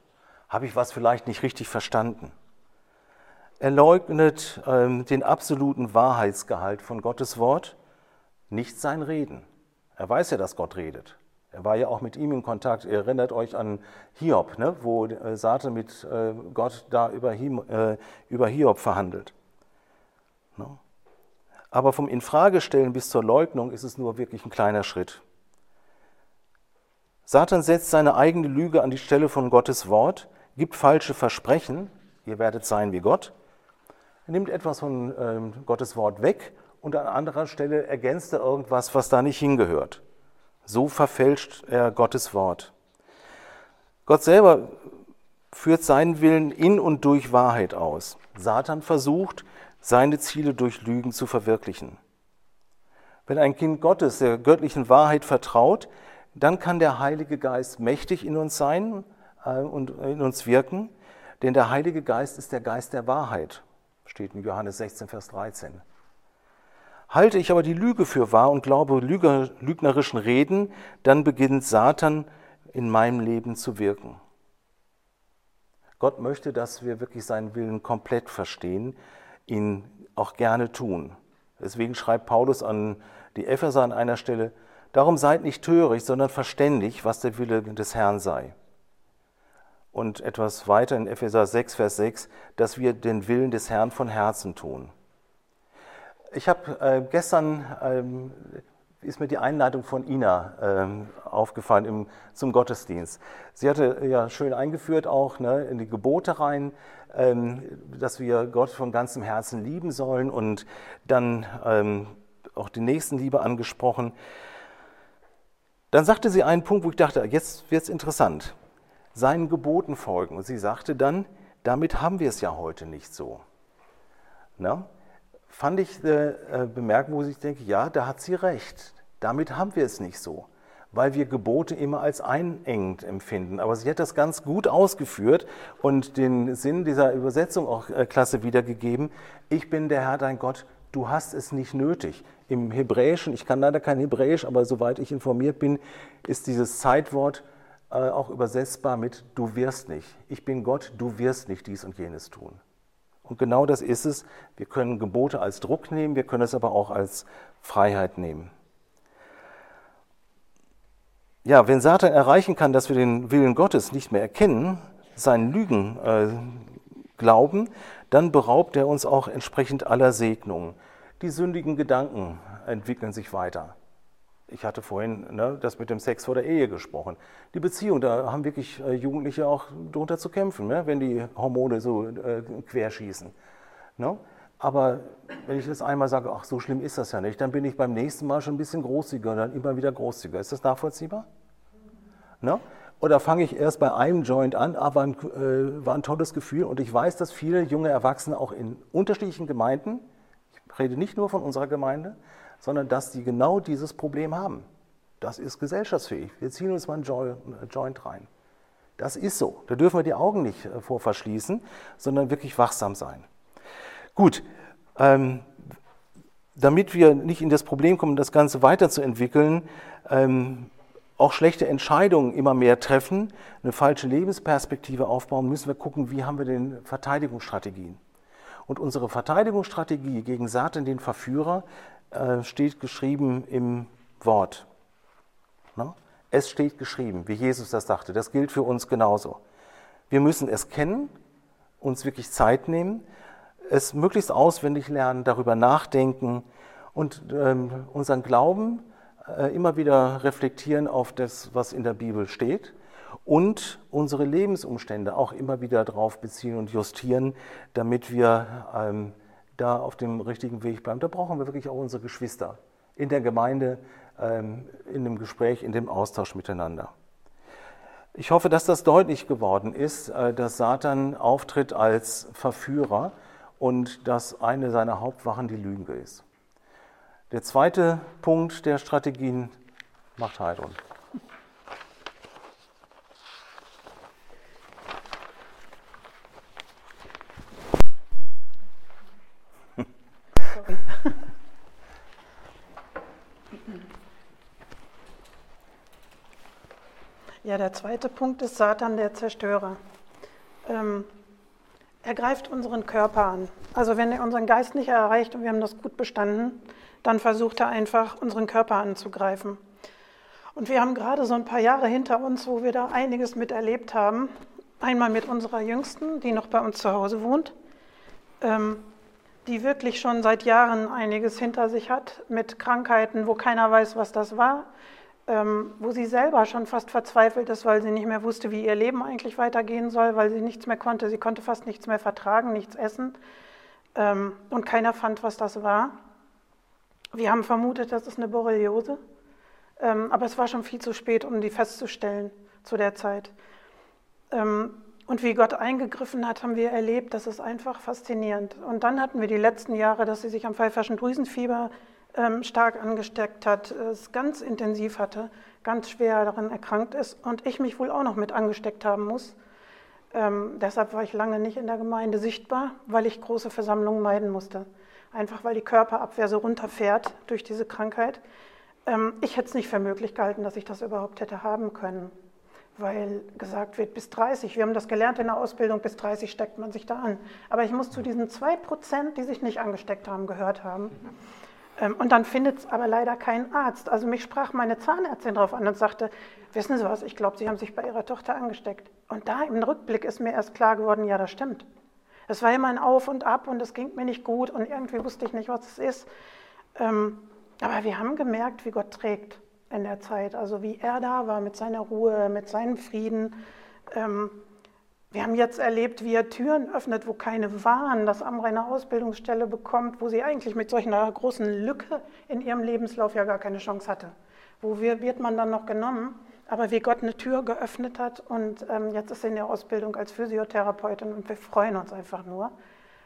Habe ich was vielleicht nicht richtig verstanden? Er leugnet ähm, den absoluten Wahrheitsgehalt von Gottes Wort, nicht sein Reden. Er weiß ja, dass Gott redet. Er war ja auch mit ihm in Kontakt. Ihr erinnert euch an Hiob, ne, wo äh, Satan mit äh, Gott da über, äh, über Hiob verhandelt. Ne? Aber vom Infragestellen bis zur Leugnung ist es nur wirklich ein kleiner Schritt. Satan setzt seine eigene Lüge an die Stelle von Gottes Wort, gibt falsche Versprechen, ihr werdet sein wie Gott, nimmt etwas von ähm, Gottes Wort weg und an anderer Stelle ergänzt er irgendwas, was da nicht hingehört. So verfälscht er Gottes Wort. Gott selber führt seinen Willen in und durch Wahrheit aus. Satan versucht, seine Ziele durch Lügen zu verwirklichen. Wenn ein Kind Gottes der göttlichen Wahrheit vertraut, dann kann der Heilige Geist mächtig in uns sein äh, und in uns wirken, denn der Heilige Geist ist der Geist der Wahrheit, steht in Johannes 16, Vers 13. Halte ich aber die Lüge für wahr und glaube lügnerischen Reden, dann beginnt Satan in meinem Leben zu wirken. Gott möchte, dass wir wirklich seinen Willen komplett verstehen, ihn auch gerne tun. Deswegen schreibt Paulus an die Epheser an einer Stelle, Darum seid nicht töricht, sondern verständig, was der Wille des Herrn sei. Und etwas weiter in Epheser 6, Vers 6, dass wir den Willen des Herrn von Herzen tun. Ich habe äh, gestern, ähm, ist mir die Einleitung von Ina ähm, aufgefallen im, zum Gottesdienst. Sie hatte ja schön eingeführt auch ne, in die Gebote rein, ähm, dass wir Gott von ganzem Herzen lieben sollen und dann ähm, auch die Nächstenliebe angesprochen. Dann sagte sie einen Punkt, wo ich dachte, jetzt wird es interessant. Seinen Geboten folgen. Und sie sagte dann, damit haben wir es ja heute nicht so. Na? Fand ich äh, äh bemerken, wo ich denke, ja, da hat sie recht. Damit haben wir es nicht so, weil wir Gebote immer als einengend empfinden. Aber sie hat das ganz gut ausgeführt und den Sinn dieser Übersetzung auch äh, klasse wiedergegeben. Ich bin der Herr dein Gott, du hast es nicht nötig. Im Hebräischen, ich kann leider kein Hebräisch, aber soweit ich informiert bin, ist dieses Zeitwort äh, auch übersetzbar mit du wirst nicht. Ich bin Gott, du wirst nicht dies und jenes tun. Und genau das ist es. Wir können Gebote als Druck nehmen, wir können es aber auch als Freiheit nehmen. Ja, wenn Satan erreichen kann, dass wir den Willen Gottes nicht mehr erkennen, seinen Lügen äh, glauben, dann beraubt er uns auch entsprechend aller Segnungen. Die sündigen Gedanken entwickeln sich weiter. Ich hatte vorhin ne, das mit dem Sex vor der Ehe gesprochen. Die Beziehung, da haben wirklich äh, Jugendliche auch drunter zu kämpfen, ne, wenn die Hormone so äh, querschießen. Ne? Aber wenn ich das einmal sage, ach, so schlimm ist das ja nicht, dann bin ich beim nächsten Mal schon ein bisschen großzügiger dann immer wieder großzügiger. Ist das nachvollziehbar? Ne? Oder fange ich erst bei einem Joint an, aber ein, äh, war ein tolles Gefühl und ich weiß, dass viele junge Erwachsene auch in unterschiedlichen Gemeinden, ich rede nicht nur von unserer Gemeinde, sondern dass die genau dieses Problem haben. Das ist gesellschaftsfähig. Wir ziehen uns mal ein Joint rein. Das ist so. Da dürfen wir die Augen nicht äh, vor verschließen, sondern wirklich wachsam sein. Gut, ähm, damit wir nicht in das Problem kommen, das Ganze weiterzuentwickeln, ähm, auch schlechte Entscheidungen immer mehr treffen, eine falsche Lebensperspektive aufbauen, müssen wir gucken, wie haben wir denn Verteidigungsstrategien. Und unsere Verteidigungsstrategie gegen Satan, den Verführer, äh, steht geschrieben im Wort. Ne? Es steht geschrieben, wie Jesus das sagte. Das gilt für uns genauso. Wir müssen es kennen, uns wirklich Zeit nehmen, es möglichst auswendig lernen, darüber nachdenken und ähm, unseren Glauben immer wieder reflektieren auf das, was in der Bibel steht und unsere Lebensumstände auch immer wieder darauf beziehen und justieren, damit wir ähm, da auf dem richtigen Weg bleiben. Da brauchen wir wirklich auch unsere Geschwister in der Gemeinde, ähm, in dem Gespräch, in dem Austausch miteinander. Ich hoffe, dass das deutlich geworden ist, äh, dass Satan auftritt als Verführer und dass eine seiner Hauptwachen die Lüge ist. Der zweite Punkt der Strategien macht Heidrun. Ja, der zweite Punkt ist Satan, der Zerstörer. Ähm, er greift unseren Körper an. Also wenn er unseren Geist nicht erreicht und wir haben das gut bestanden, dann versucht er einfach, unseren Körper anzugreifen. Und wir haben gerade so ein paar Jahre hinter uns, wo wir da einiges mit erlebt haben. Einmal mit unserer Jüngsten, die noch bei uns zu Hause wohnt, ähm, die wirklich schon seit Jahren einiges hinter sich hat mit Krankheiten, wo keiner weiß, was das war, wo sie selber schon fast verzweifelt ist, weil sie nicht mehr wusste, wie ihr Leben eigentlich weitergehen soll, weil sie nichts mehr konnte. Sie konnte fast nichts mehr vertragen, nichts essen ähm, und keiner fand, was das war. Wir haben vermutet, das ist eine Borreliose, ähm, aber es war schon viel zu spät, um die festzustellen zu der Zeit. Ähm, und wie Gott eingegriffen hat, haben wir erlebt, das ist einfach faszinierend. Und dann hatten wir die letzten Jahre, dass sie sich am pfeiferschen Drüsenfieber ähm, stark angesteckt hat, es ganz intensiv hatte, ganz schwer daran erkrankt ist und ich mich wohl auch noch mit angesteckt haben muss. Ähm, deshalb war ich lange nicht in der Gemeinde sichtbar, weil ich große Versammlungen meiden musste einfach weil die Körperabwehr so runterfährt durch diese Krankheit. Ähm, ich hätte es nicht für möglich gehalten, dass ich das überhaupt hätte haben können, weil gesagt wird, bis 30, wir haben das gelernt in der Ausbildung, bis 30 steckt man sich da an. Aber ich muss zu diesen 2 Prozent, die sich nicht angesteckt haben, gehört haben. Ähm, und dann findet es aber leider keinen Arzt. Also mich sprach meine Zahnärztin darauf an und sagte, wissen Sie was, ich glaube, Sie haben sich bei Ihrer Tochter angesteckt. Und da im Rückblick ist mir erst klar geworden, ja, das stimmt. Es war immer ein Auf und Ab und es ging mir nicht gut und irgendwie wusste ich nicht, was es ist. Ähm, aber wir haben gemerkt, wie Gott trägt in der Zeit, also wie er da war mit seiner Ruhe, mit seinem Frieden. Wir haben jetzt erlebt, wie er Türen öffnet, wo keine waren, dass Amra eine Ausbildungsstelle bekommt, wo sie eigentlich mit solch einer großen Lücke in ihrem Lebenslauf ja gar keine Chance hatte. Wo wird man dann noch genommen? aber wie Gott eine Tür geöffnet hat und ähm, jetzt ist sie in der Ausbildung als Physiotherapeutin und wir freuen uns einfach nur.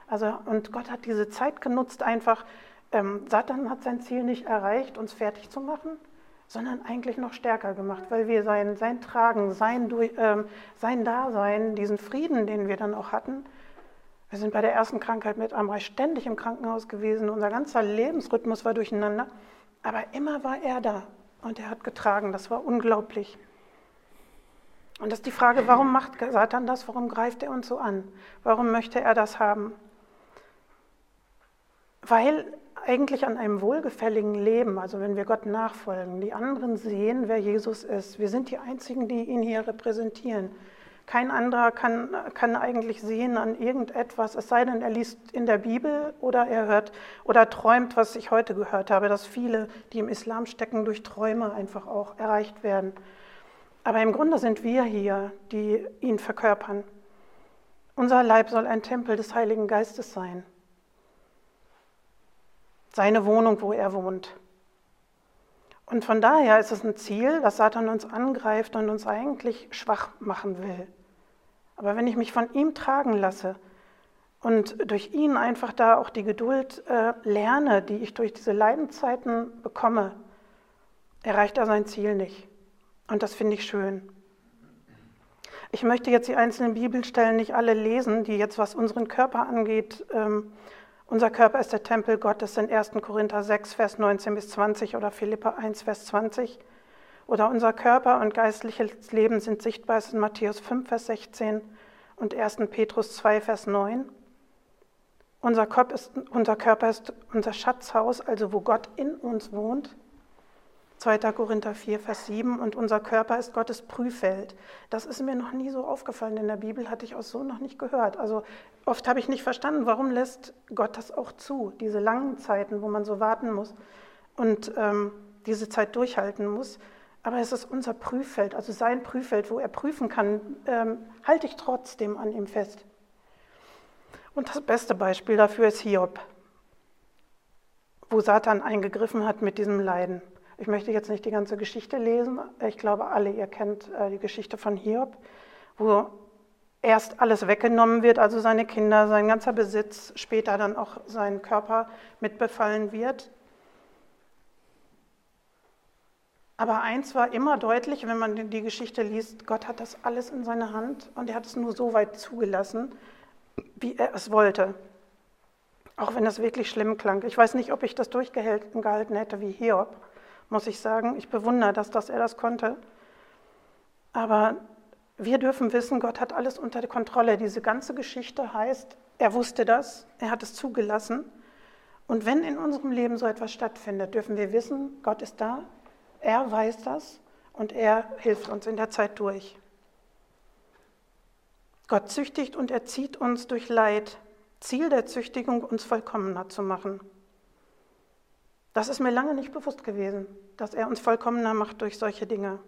Also, und Gott hat diese Zeit genutzt, einfach, ähm, Satan hat sein Ziel nicht erreicht, uns fertig zu machen, sondern eigentlich noch stärker gemacht, weil wir sein, sein Tragen, sein, ähm, sein Dasein, diesen Frieden, den wir dann auch hatten, wir sind bei der ersten Krankheit mit Amrei ständig im Krankenhaus gewesen, unser ganzer Lebensrhythmus war durcheinander, aber immer war er da und er hat getragen. Das war unglaublich. Und das ist die Frage, warum macht Satan das? Warum greift er uns so an? Warum möchte er das haben? Weil eigentlich an einem wohlgefälligen Leben, also wenn wir Gott nachfolgen, die anderen sehen, wer Jesus ist. Wir sind die Einzigen, die ihn hier repräsentieren. Kein anderer kann, kann eigentlich sehen an irgendetwas, es sei denn, er liest in der Bibel oder er hört oder träumt, was ich heute gehört habe, dass viele, die im Islam stecken, durch Träume einfach auch erreicht werden. Aber im Grunde sind wir hier, die ihn verkörpern. Unser Leib soll ein Tempel des Heiligen Geistes sein. Seine Wohnung, wo er wohnt. Und von daher ist es ein Ziel, dass Satan uns angreift und uns eigentlich schwach machen will. Aber wenn ich mich von ihm tragen lasse und durch ihn einfach da auch die Geduld äh, lerne, die ich durch diese Leidenzeiten bekomme, erreicht er sein Ziel nicht. Und das finde ich schön. Ich möchte jetzt die einzelnen Bibelstellen nicht alle lesen, die jetzt, was unseren Körper angeht, ähm, Unser Körper ist der Tempel Gottes in 1. Korinther 6, Vers 19 bis 20 oder Philippa 1, Vers 20. Oder unser Körper und geistliches Leben sind sichtbar in Matthäus 5, Vers 16 und 1. Petrus 2, Vers 9. Unser Körper, ist, unser Körper ist unser Schatzhaus, also wo Gott in uns wohnt. 2. Korinther 4, Vers 7. Und unser Körper ist Gottes Prüffeld. Das ist mir noch nie so aufgefallen. In der Bibel hatte ich auch so noch nicht gehört. Also oft habe ich nicht verstanden, warum lässt Gott das auch zu, diese langen Zeiten, wo man so warten muss und ähm, diese Zeit durchhalten muss. Aber es ist unser Prüffeld, also sein Prüffeld, wo er prüfen kann, ähm, halte ich trotzdem an ihm fest. Und das beste Beispiel dafür ist Hiob, wo Satan eingegriffen hat mit diesem Leiden. Ich möchte jetzt nicht die ganze Geschichte lesen. Ich glaube, alle ihr kennt äh, die Geschichte von Hiob, wo erst alles weggenommen wird, also seine Kinder, sein ganzer Besitz, später dann auch sein Körper mitbefallen wird. Aber eins war immer deutlich, wenn man die Geschichte liest, Gott hat das alles in seiner Hand und er hat es nur so weit zugelassen, wie er es wollte. Auch wenn es wirklich schlimm klang. Ich weiß nicht, ob ich das durchgehalten hätte wie Hiob muss ich sagen. Ich bewundere das, dass er das konnte. Aber wir dürfen wissen, Gott hat alles unter Kontrolle. Diese ganze Geschichte heißt, er wusste das, er hat es zugelassen. Und wenn in unserem Leben so etwas stattfindet, dürfen wir wissen, Gott ist da, er weiß das und er hilft uns in der Zeit durch. Gott züchtigt und erzieht uns durch Leid. Ziel der Züchtigung, uns vollkommener zu machen. Das ist mir lange nicht bewusst gewesen, dass er uns vollkommener macht durch solche Dinge.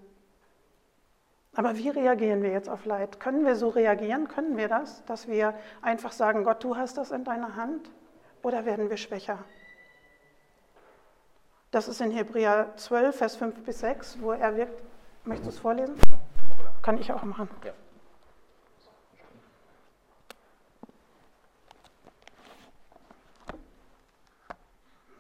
Aber wie reagieren wir jetzt auf Leid? Können wir so reagieren? Können wir das, dass wir einfach sagen, Gott, du hast das in deiner Hand? Oder werden wir schwächer? Das ist in Hebräer 12, Vers 5 bis 6, wo er wirkt. Möchtest du es vorlesen? Kann ich auch machen. Ja.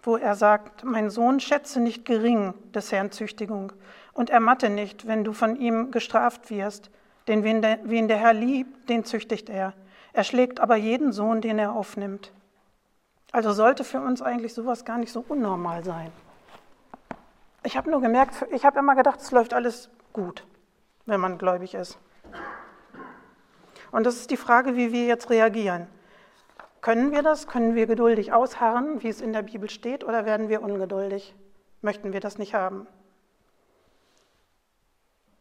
Wo er sagt, mein Sohn, schätze nicht gering des Herrn Züchtigung und ermatte nicht, wenn du von ihm gestraft wirst. Denn wen der, wen der Herr liebt, den züchtigt er. Er schlägt aber jeden Sohn, den er aufnimmt. Also sollte für uns eigentlich sowas gar nicht so unnormal sein. Ich habe nur gemerkt, ich habe immer gedacht, es läuft alles gut, wenn man gläubig ist. Und das ist die Frage, wie wir jetzt reagieren. Können wir das? Können wir geduldig ausharren, wie es in der Bibel steht, oder werden wir ungeduldig? Möchten wir das nicht haben?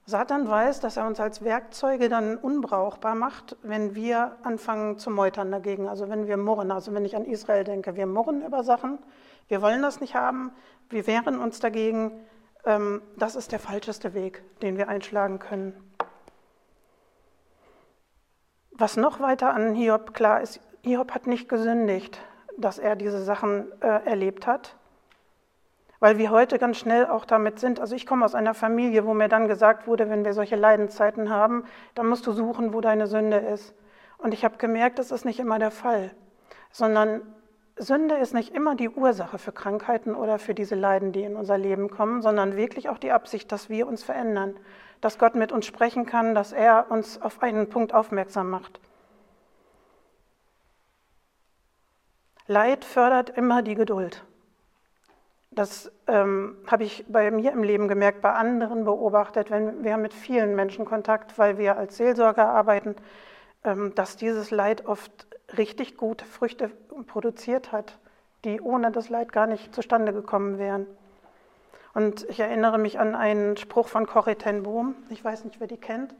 Satan weiß, dass er uns als Werkzeuge dann unbrauchbar macht, wenn wir anfangen zu meutern dagegen, also wenn wir murren. Also wenn ich an Israel denke, wir murren über Sachen, wir wollen das nicht haben, wir wehren uns dagegen. Ähm, das ist der falscheste Weg, den wir einschlagen können. Was noch weiter an Hiob klar ist, Hiob hat nicht gesündigt, dass er diese Sachen äh, erlebt hat, weil wir heute ganz schnell auch damit sind. Also ich komme aus einer Familie, wo mir dann gesagt wurde, wenn wir solche Leidenszeiten haben, dann musst du suchen, wo deine Sünde ist. Und ich habe gemerkt, das ist nicht immer der Fall, sondern Sünde ist nicht immer die Ursache für Krankheiten oder für diese Leiden, die in unser Leben kommen, sondern wirklich auch die Absicht, dass wir uns verändern, dass Gott mit uns sprechen kann, dass er uns auf einen Punkt aufmerksam macht. Leid fördert immer die Geduld. Das ähm, habe ich bei mir im Leben gemerkt, bei anderen beobachtet, wenn wir mit vielen Menschen Kontakt, weil wir als Seelsorger arbeiten, ähm, dass dieses Leid oft richtig gute Früchte produziert hat, die ohne das Leid gar nicht zustande gekommen wären. Und ich erinnere mich an einen Spruch von Corrie ten Boom, ich weiß nicht, wer die kennt.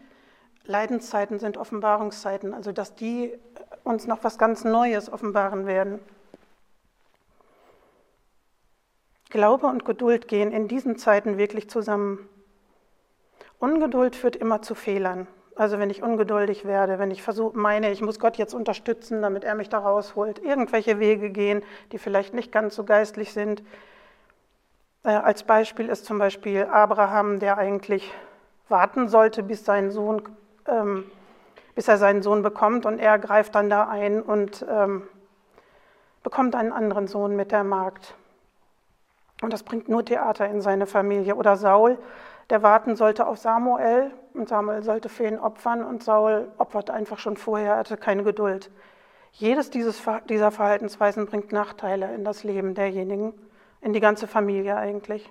Leidenszeiten sind Offenbarungszeiten, also dass die uns noch was ganz Neues offenbaren werden. Glaube und Geduld gehen in diesen Zeiten wirklich zusammen. Ungeduld führt immer zu Fehlern. Also wenn ich ungeduldig werde, wenn ich versuche, meine, ich muss Gott jetzt unterstützen, damit er mich da rausholt, irgendwelche Wege gehen, die vielleicht nicht ganz so geistlich sind. Äh, als Beispiel ist zum Beispiel Abraham, der eigentlich warten sollte, bis sein Sohn ähm, bis er seinen Sohn bekommt und er greift dann da ein und ähm, bekommt einen anderen Sohn mit der Magd. Und das bringt nur Theater in seine Familie. Oder Saul, der warten sollte auf Samuel und Samuel sollte für ihn opfern und Saul opfert einfach schon vorher, er hatte keine Geduld. Jedes dieses, dieser Verhaltensweisen bringt Nachteile in das Leben derjenigen, in die ganze Familie eigentlich.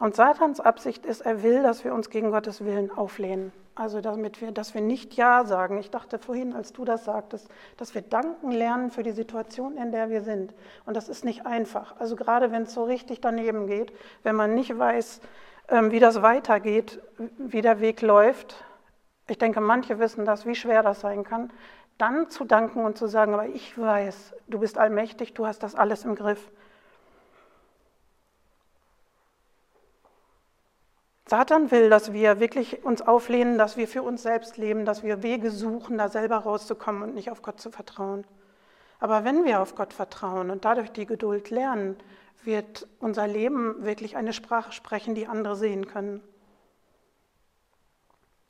Und Satans Absicht ist, er will, dass wir uns gegen Gottes Willen auflehnen. Also damit wir, dass wir nicht Ja sagen. Ich dachte vorhin, als du das sagtest, dass wir danken lernen für die Situation, in der wir sind. Und das ist nicht einfach. Also gerade wenn es so richtig daneben geht, wenn man nicht weiß, ähm, wie das weitergeht, wie der Weg läuft. Ich denke, manche wissen das, wie schwer das sein kann. Dann zu danken und zu sagen, aber ich weiß, du bist allmächtig, du hast das alles im Griff. Satan will, dass wir wirklich uns auflehnen, dass wir für uns selbst leben, dass wir Wege suchen, da selber rauszukommen und nicht auf Gott zu vertrauen. Aber wenn wir auf Gott vertrauen und dadurch die Geduld lernen, wird unser Leben wirklich eine Sprache sprechen, die andere sehen können.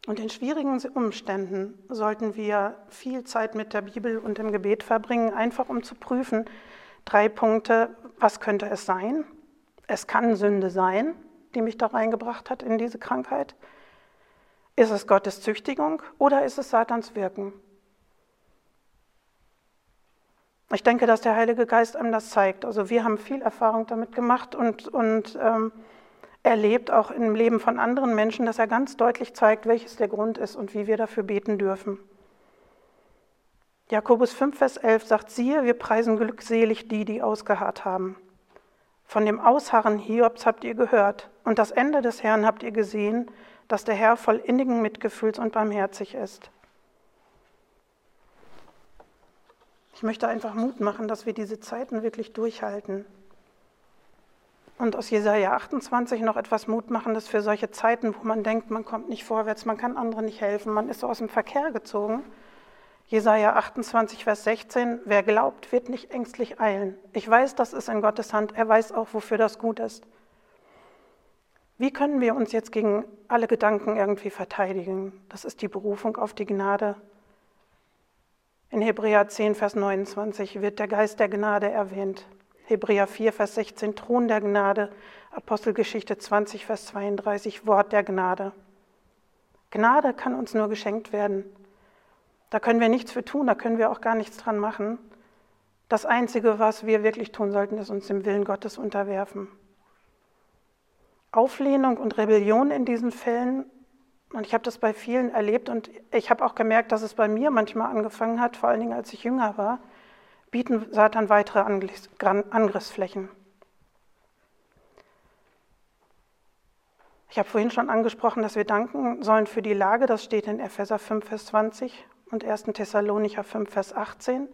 Und in schwierigen Umständen sollten wir viel Zeit mit der Bibel und im Gebet verbringen, einfach um zu prüfen, drei Punkte, was könnte es sein? Es kann Sünde sein, die mich da reingebracht hat in diese Krankheit? Ist es Gottes Züchtigung oder ist es Satans Wirken? Ich denke, dass der Heilige Geist einem das zeigt. Also wir haben viel Erfahrung damit gemacht und, und ähm, erlebt auch im Leben von anderen Menschen, dass er ganz deutlich zeigt, welches der Grund ist und wie wir dafür beten dürfen. Jakobus 5, Vers 11 sagt, siehe, wir preisen glückselig die, die ausgeharrt haben. Von dem Ausharren Hiobs habt ihr gehört, und das Ende des Herrn habt ihr gesehen, dass der Herr voll innigen Mitgefühls und barmherzig ist. Ich möchte einfach Mut machen, dass wir diese Zeiten wirklich durchhalten. Und aus Jesaja 28 noch etwas Mut machen, dass für solche Zeiten, wo man denkt, man kommt nicht vorwärts, man kann anderen nicht helfen, man ist aus dem Verkehr gezogen, Jesaja 28, Vers 16, wer glaubt, wird nicht ängstlich eilen. Ich weiß, das ist in Gottes Hand. Er weiß auch, wofür das gut ist. Wie können wir uns jetzt gegen alle Gedanken irgendwie verteidigen? Das ist die Berufung auf die Gnade. In Hebräer 10, Vers 29 wird der Geist der Gnade erwähnt. Hebräer 4, Vers 16, Thron der Gnade. Apostelgeschichte 20, Vers 32, Wort der Gnade. Gnade kann uns nur geschenkt werden. Da können wir nichts für tun, da können wir auch gar nichts dran machen. Das Einzige, was wir wirklich tun sollten, ist uns dem Willen Gottes unterwerfen. Auflehnung und Rebellion in diesen Fällen, und ich habe das bei vielen erlebt und ich habe auch gemerkt, dass es bei mir manchmal angefangen hat, vor allen Dingen als ich jünger war, bieten Satan weitere Angriffsflächen. Ich habe vorhin schon angesprochen, dass wir danken sollen für die Lage. Das steht in Epheser 5, Vers 20 und 1. Thessalonicher 5, Vers 18.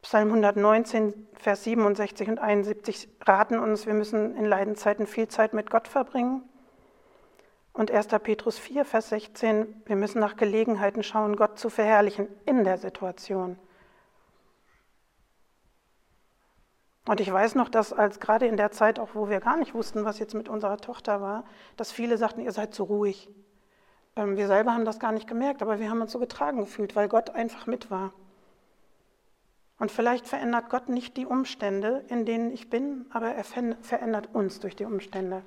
Psalm 119, Vers 67 und 71 raten uns, wir müssen in Leidenzeiten viel Zeit mit Gott verbringen. Und 1. Petrus 4, Vers 16, wir müssen nach Gelegenheiten schauen, Gott zu verherrlichen in der Situation. Und ich weiß noch, dass als gerade in der Zeit, auch wo wir gar nicht wussten, was jetzt mit unserer Tochter war, dass viele sagten, ihr seid so ruhig. Ähm, wir selber haben das gar nicht gemerkt, aber wir haben uns so getragen gefühlt, weil Gott einfach mit war. Und vielleicht verändert Gott nicht die Umstände, in denen ich bin, aber er verändert uns durch die Umstände.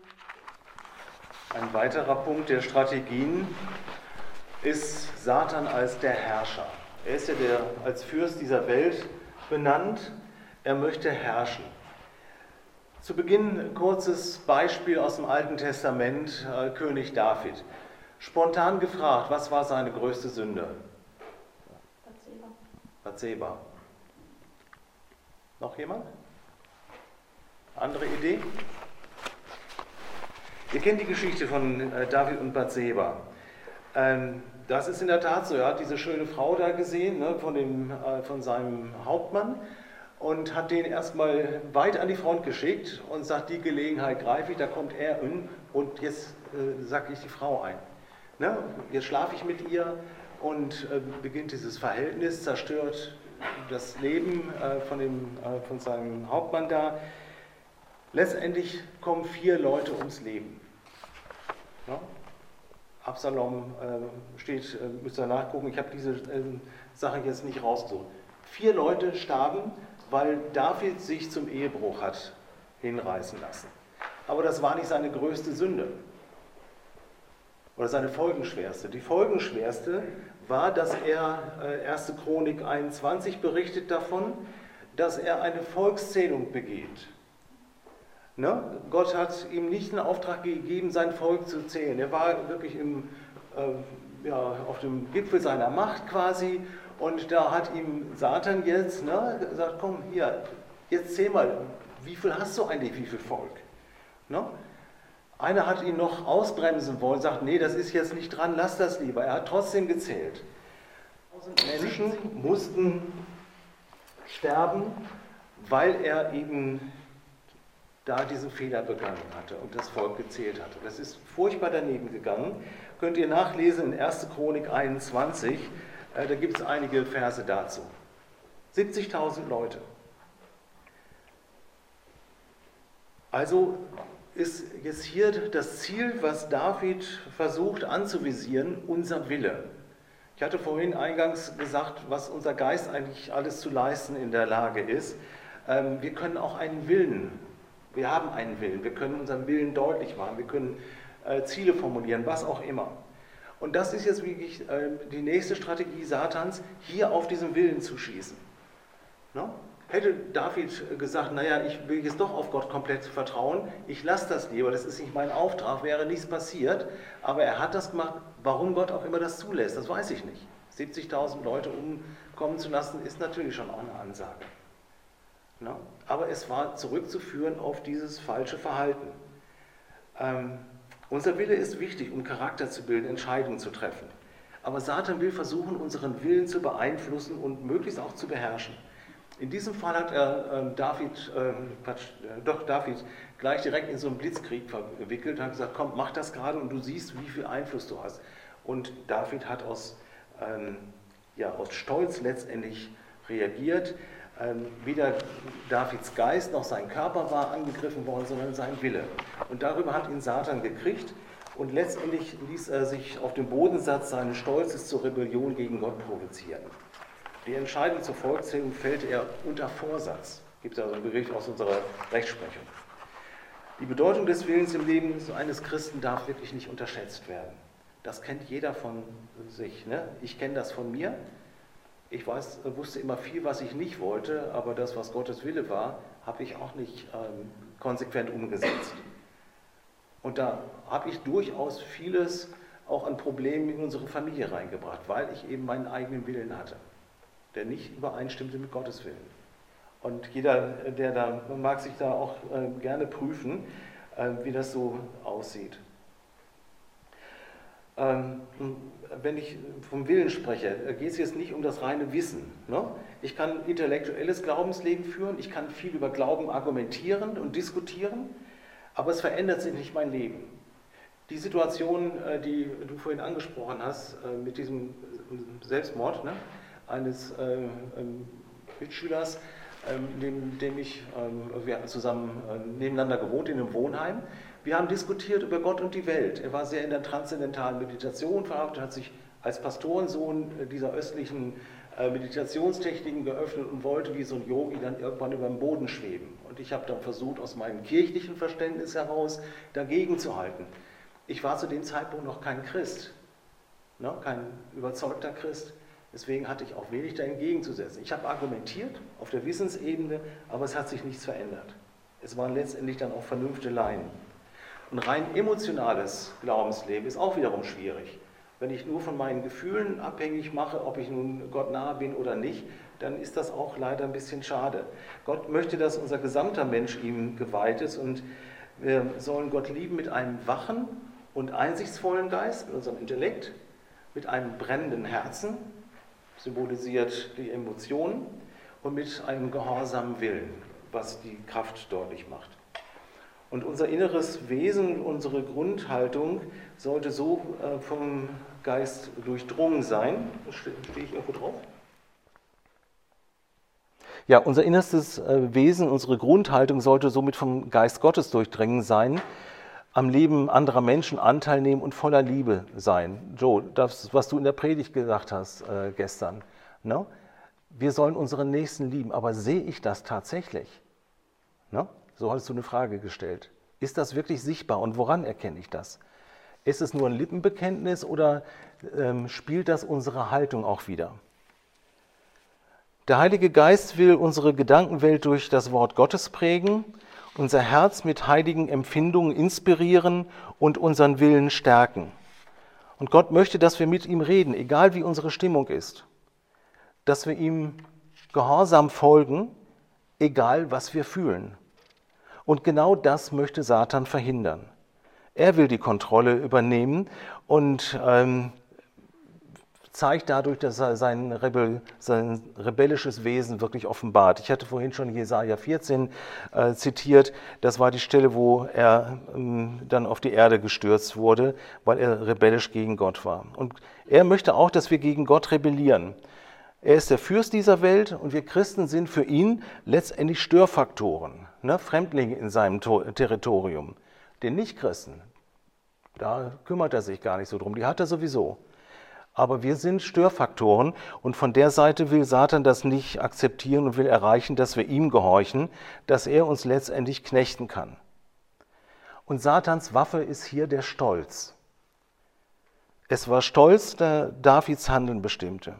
Ein weiterer Punkt der Strategien ist Satan als der Herrscher. Er ist ja der, als Fürst dieser Welt benannt. Er möchte herrschen. Zu Beginn ein kurzes Beispiel aus dem Alten Testament, äh, König David. Spontan gefragt, was war seine größte Sünde? Bathseba. Bathseba. Noch jemand? Andere Idee? Ihr kennt die Geschichte von äh, David und Bathseba. Ähm, das ist in der Tat so. Er hat diese schöne Frau da gesehen, ne, von, dem, äh, von seinem Hauptmann, und hat den erstmal weit an die Front geschickt und sagt, die Gelegenheit greife ich, da kommt er in und jetzt äh, sacke ich die Frau ein. Ne? Jetzt schlafe ich mit ihr und äh, beginnt dieses Verhältnis, zerstört das Leben äh, von, dem, äh, von seinem Hauptmann da. Letztendlich kommen vier Leute ums Leben. Ne? Absalom äh, steht, äh, müsst ihr nachgucken, ich habe diese äh, Sache jetzt nicht rausgesucht. Vier Leute starben, weil David sich zum Ehebruch hat hinreißen lassen. Aber das war nicht seine größte Sünde. Oder seine folgenschwerste. Die folgenschwerste war, dass er, 1. Äh, Chronik 21 berichtet davon, dass er eine Volkszählung begeht. Ne? Gott hat ihm nicht einen Auftrag gegeben, sein Volk zu zählen. Er war wirklich im, äh, ja, auf dem Gipfel seiner Macht quasi und da hat ihm Satan jetzt ne, gesagt, komm hier, jetzt zähl mal, wie viel hast du eigentlich, wie viel Volk? Ne? Einer hat ihn noch ausbremsen wollen, sagt, nee, das ist jetzt nicht dran, lass das lieber. Er hat trotzdem gezählt. Menschen mussten sterben, weil er eben da diesen Fehler begangen hatte und das Volk gezählt hatte. Das ist furchtbar daneben gegangen. Könnt ihr nachlesen in 1. Chronik 21, äh, da gibt es einige Verse dazu. 70.000 Leute. Also ist jetzt hier das Ziel, was David versucht anzuvisieren, unser Wille. Ich hatte vorhin eingangs gesagt, was unser Geist eigentlich alles zu leisten in der Lage ist. Ähm, wir können auch einen Willen, wir haben einen Willen, wir können unseren Willen deutlich machen, wir können äh, Ziele formulieren, was auch immer. Und das ist jetzt wirklich ähm, die nächste Strategie Satans, hier auf diesen Willen zu schießen. Hätte David gesagt, naja, ich will jetzt doch auf Gott komplett vertrauen, ich lasse das lieber, das ist nicht mein Auftrag, wäre nichts passiert, aber er hat das gemacht, warum Gott auch immer das zulässt, das weiß ich nicht. 70.000 Leute umkommen zu lassen, ist natürlich schon auch eine Ansage. Na? Aber es war zurückzuführen auf dieses falsche Verhalten. Ähm, unser Wille ist wichtig, um Charakter zu bilden, Entscheidungen zu treffen. Aber Satan will versuchen, unseren Willen zu beeinflussen und möglichst auch zu beherrschen. In diesem Fall hat er äh, David, äh, äh, doch David gleich direkt in so einen Blitzkrieg verwickelt und hat gesagt, komm, mach das gerade und du siehst, wie viel Einfluss du hast. Und David hat aus, ähm, ja, aus Stolz letztendlich reagiert. Ähm, weder Davids Geist noch sein Körper war angegriffen worden, sondern sein Wille. Und darüber hat ihn Satan gekriegt und letztendlich ließ er sich auf dem Bodensatz seines Stolzes zur Rebellion gegen Gott provozieren. Die Entscheidung zur Volkszählung fällt er unter Vorsatz. Gibt es also einen Bericht aus unserer Rechtsprechung. Die Bedeutung des Willens im Leben eines Christen darf wirklich nicht unterschätzt werden. Das kennt jeder von sich. Ne? Ich kenne das von mir. Ich weiß, wusste immer viel, was ich nicht wollte, aber das, was Gottes Wille war, habe ich auch nicht ähm, konsequent umgesetzt. Und da habe ich durchaus vieles auch an Problemen in unsere Familie reingebracht, weil ich eben meinen eigenen Willen hatte der nicht übereinstimmte mit Gottes Willen. Und jeder, der da mag sich da auch äh, gerne prüfen, äh, wie das so aussieht. Ähm, wenn ich vom Willen spreche, äh, geht es jetzt nicht um das reine Wissen. Ne? Ich kann intellektuelles Glaubensleben führen, ich kann viel über Glauben argumentieren und diskutieren, aber es verändert sich nicht mein Leben. Die Situation, die du vorhin angesprochen hast, mit diesem Selbstmord, ne? Eines äh, ähm, Mitschülers, ähm, dem, ich, ähm, wir hatten zusammen äh, nebeneinander gewohnt in einem Wohnheim. Wir haben diskutiert über Gott und die Welt. Er war sehr in der transzendentalen Meditation verhaftet, hat sich als Pastorensohn äh, dieser östlichen Meditationstechniken geöffnet und wollte wie so ein Yogi dann irgendwann über dem Boden schweben. Und ich habe dann versucht, aus meinem kirchlichen Verständnis heraus dagegen zu halten. Ich war zu dem Zeitpunkt noch kein Christ, ne, kein überzeugter Christ. Deswegen hatte ich auch wenig da entgegenzusetzen. Ich habe argumentiert auf der Wissensebene, aber es hat sich nichts verändert. Es waren letztendlich dann auch Vernünfteleien. Und rein emotionales Glaubensleben ist auch wiederum schwierig. Wenn ich nur von meinen Gefühlen abhängig mache, ob ich nun Gott nahe bin oder nicht, dann ist das auch leider ein bisschen schade. Gott möchte, dass unser gesamter Mensch ihm geweiht ist und wir sollen Gott lieben mit einem wachen und einsichtsvollen Geist, mit unserem Intellekt, mit einem brennenden Herzen symbolisiert die Emotionen und mit einem gehorsamen Willen, was die Kraft deutlich macht. Und unser inneres Wesen, unsere Grundhaltung sollte so äh, vom Geist durchdrungen sein. Stehe ich irgendwo drauf? Ja, unser innerstes äh, Wesen, unsere Grundhaltung sollte somit vom Geist Gottes durchdringen sein am Leben anderer Menschen Anteil nehmen und voller Liebe sein. Joe, das, was du in der Predigt gesagt hast äh, gestern. Ne? Wir sollen unseren Nächsten lieben, aber sehe ich das tatsächlich? Ne? So hattest du eine Frage gestellt. Ist das wirklich sichtbar und woran erkenne ich das? Ist es nur ein Lippenbekenntnis oder ähm, spielt das unsere Haltung auch wieder? Der Heilige Geist will unsere Gedankenwelt durch das Wort Gottes prägen, unser Herz mit heiligen Empfindungen inspirieren und unseren Willen stärken. Und Gott möchte, dass wir mit ihm reden, egal wie unsere Stimmung ist, dass wir ihm gehorsam folgen, egal was wir fühlen. Und genau das möchte Satan verhindern. Er will die Kontrolle übernehmen und ähm, zeigt dadurch, dass er sein, Rebell, sein, rebellisches Wesen wirklich offenbart. Ich hatte vorhin schon Jesaja 14 äh, zitiert. Das war die Stelle, wo er ähm, dann auf die Erde gestürzt wurde, weil er rebellisch gegen Gott war. Und er möchte auch, dass wir gegen Gott rebellieren. Er ist der Fürst dieser Welt und wir Christen sind für ihn letztendlich Störfaktoren, ne? Fremdlinge in seinem Territorium. Den Nichtchristen, da kümmert er sich gar nicht so drum, die hat er sowieso. Aber wir sind Störfaktoren und von der Seite will Satan das nicht akzeptieren und will erreichen, dass wir ihm gehorchen, dass er uns letztendlich knechten kann. Und Satans Waffe ist hier der Stolz. Es war Stolz, der Davids Handeln bestimmte.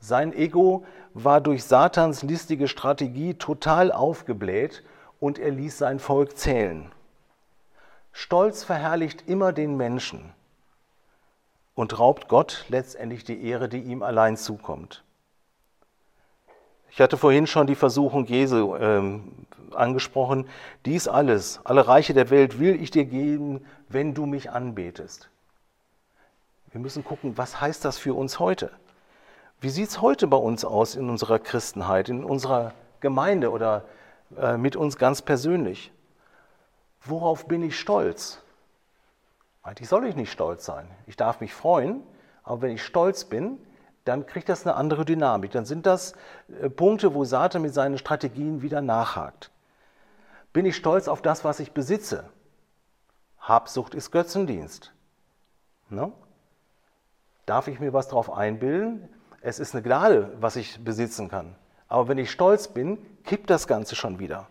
Sein Ego war durch Satans listige Strategie total aufgebläht und er ließ sein Volk zählen. Stolz verherrlicht immer den Menschen und raubt Gott letztendlich die Ehre, die ihm allein zukommt. Ich hatte vorhin schon die Versuchung Jesu ähm, angesprochen. Dies alles, alle Reiche der Welt will ich dir geben, wenn du mich anbetest. Wir müssen gucken, was heißt das für uns heute? Wie sieht es heute bei uns aus in unserer Christenheit, in unserer Gemeinde oder äh, mit uns ganz persönlich? Worauf bin ich stolz? Eigentlich soll ich nicht stolz sein. Ich darf mich freuen, aber wenn ich stolz bin, dann kriegt das eine andere Dynamik. Dann sind das äh, Punkte, wo Satan mit seinen Strategien wieder nachhakt. Bin ich stolz auf das, was ich besitze? Habsucht ist Götzendienst. Ne? Darf ich mir was darauf einbilden? Es ist eine Gnade, was ich besitzen kann. Aber wenn ich stolz bin, kippt das Ganze schon wieder.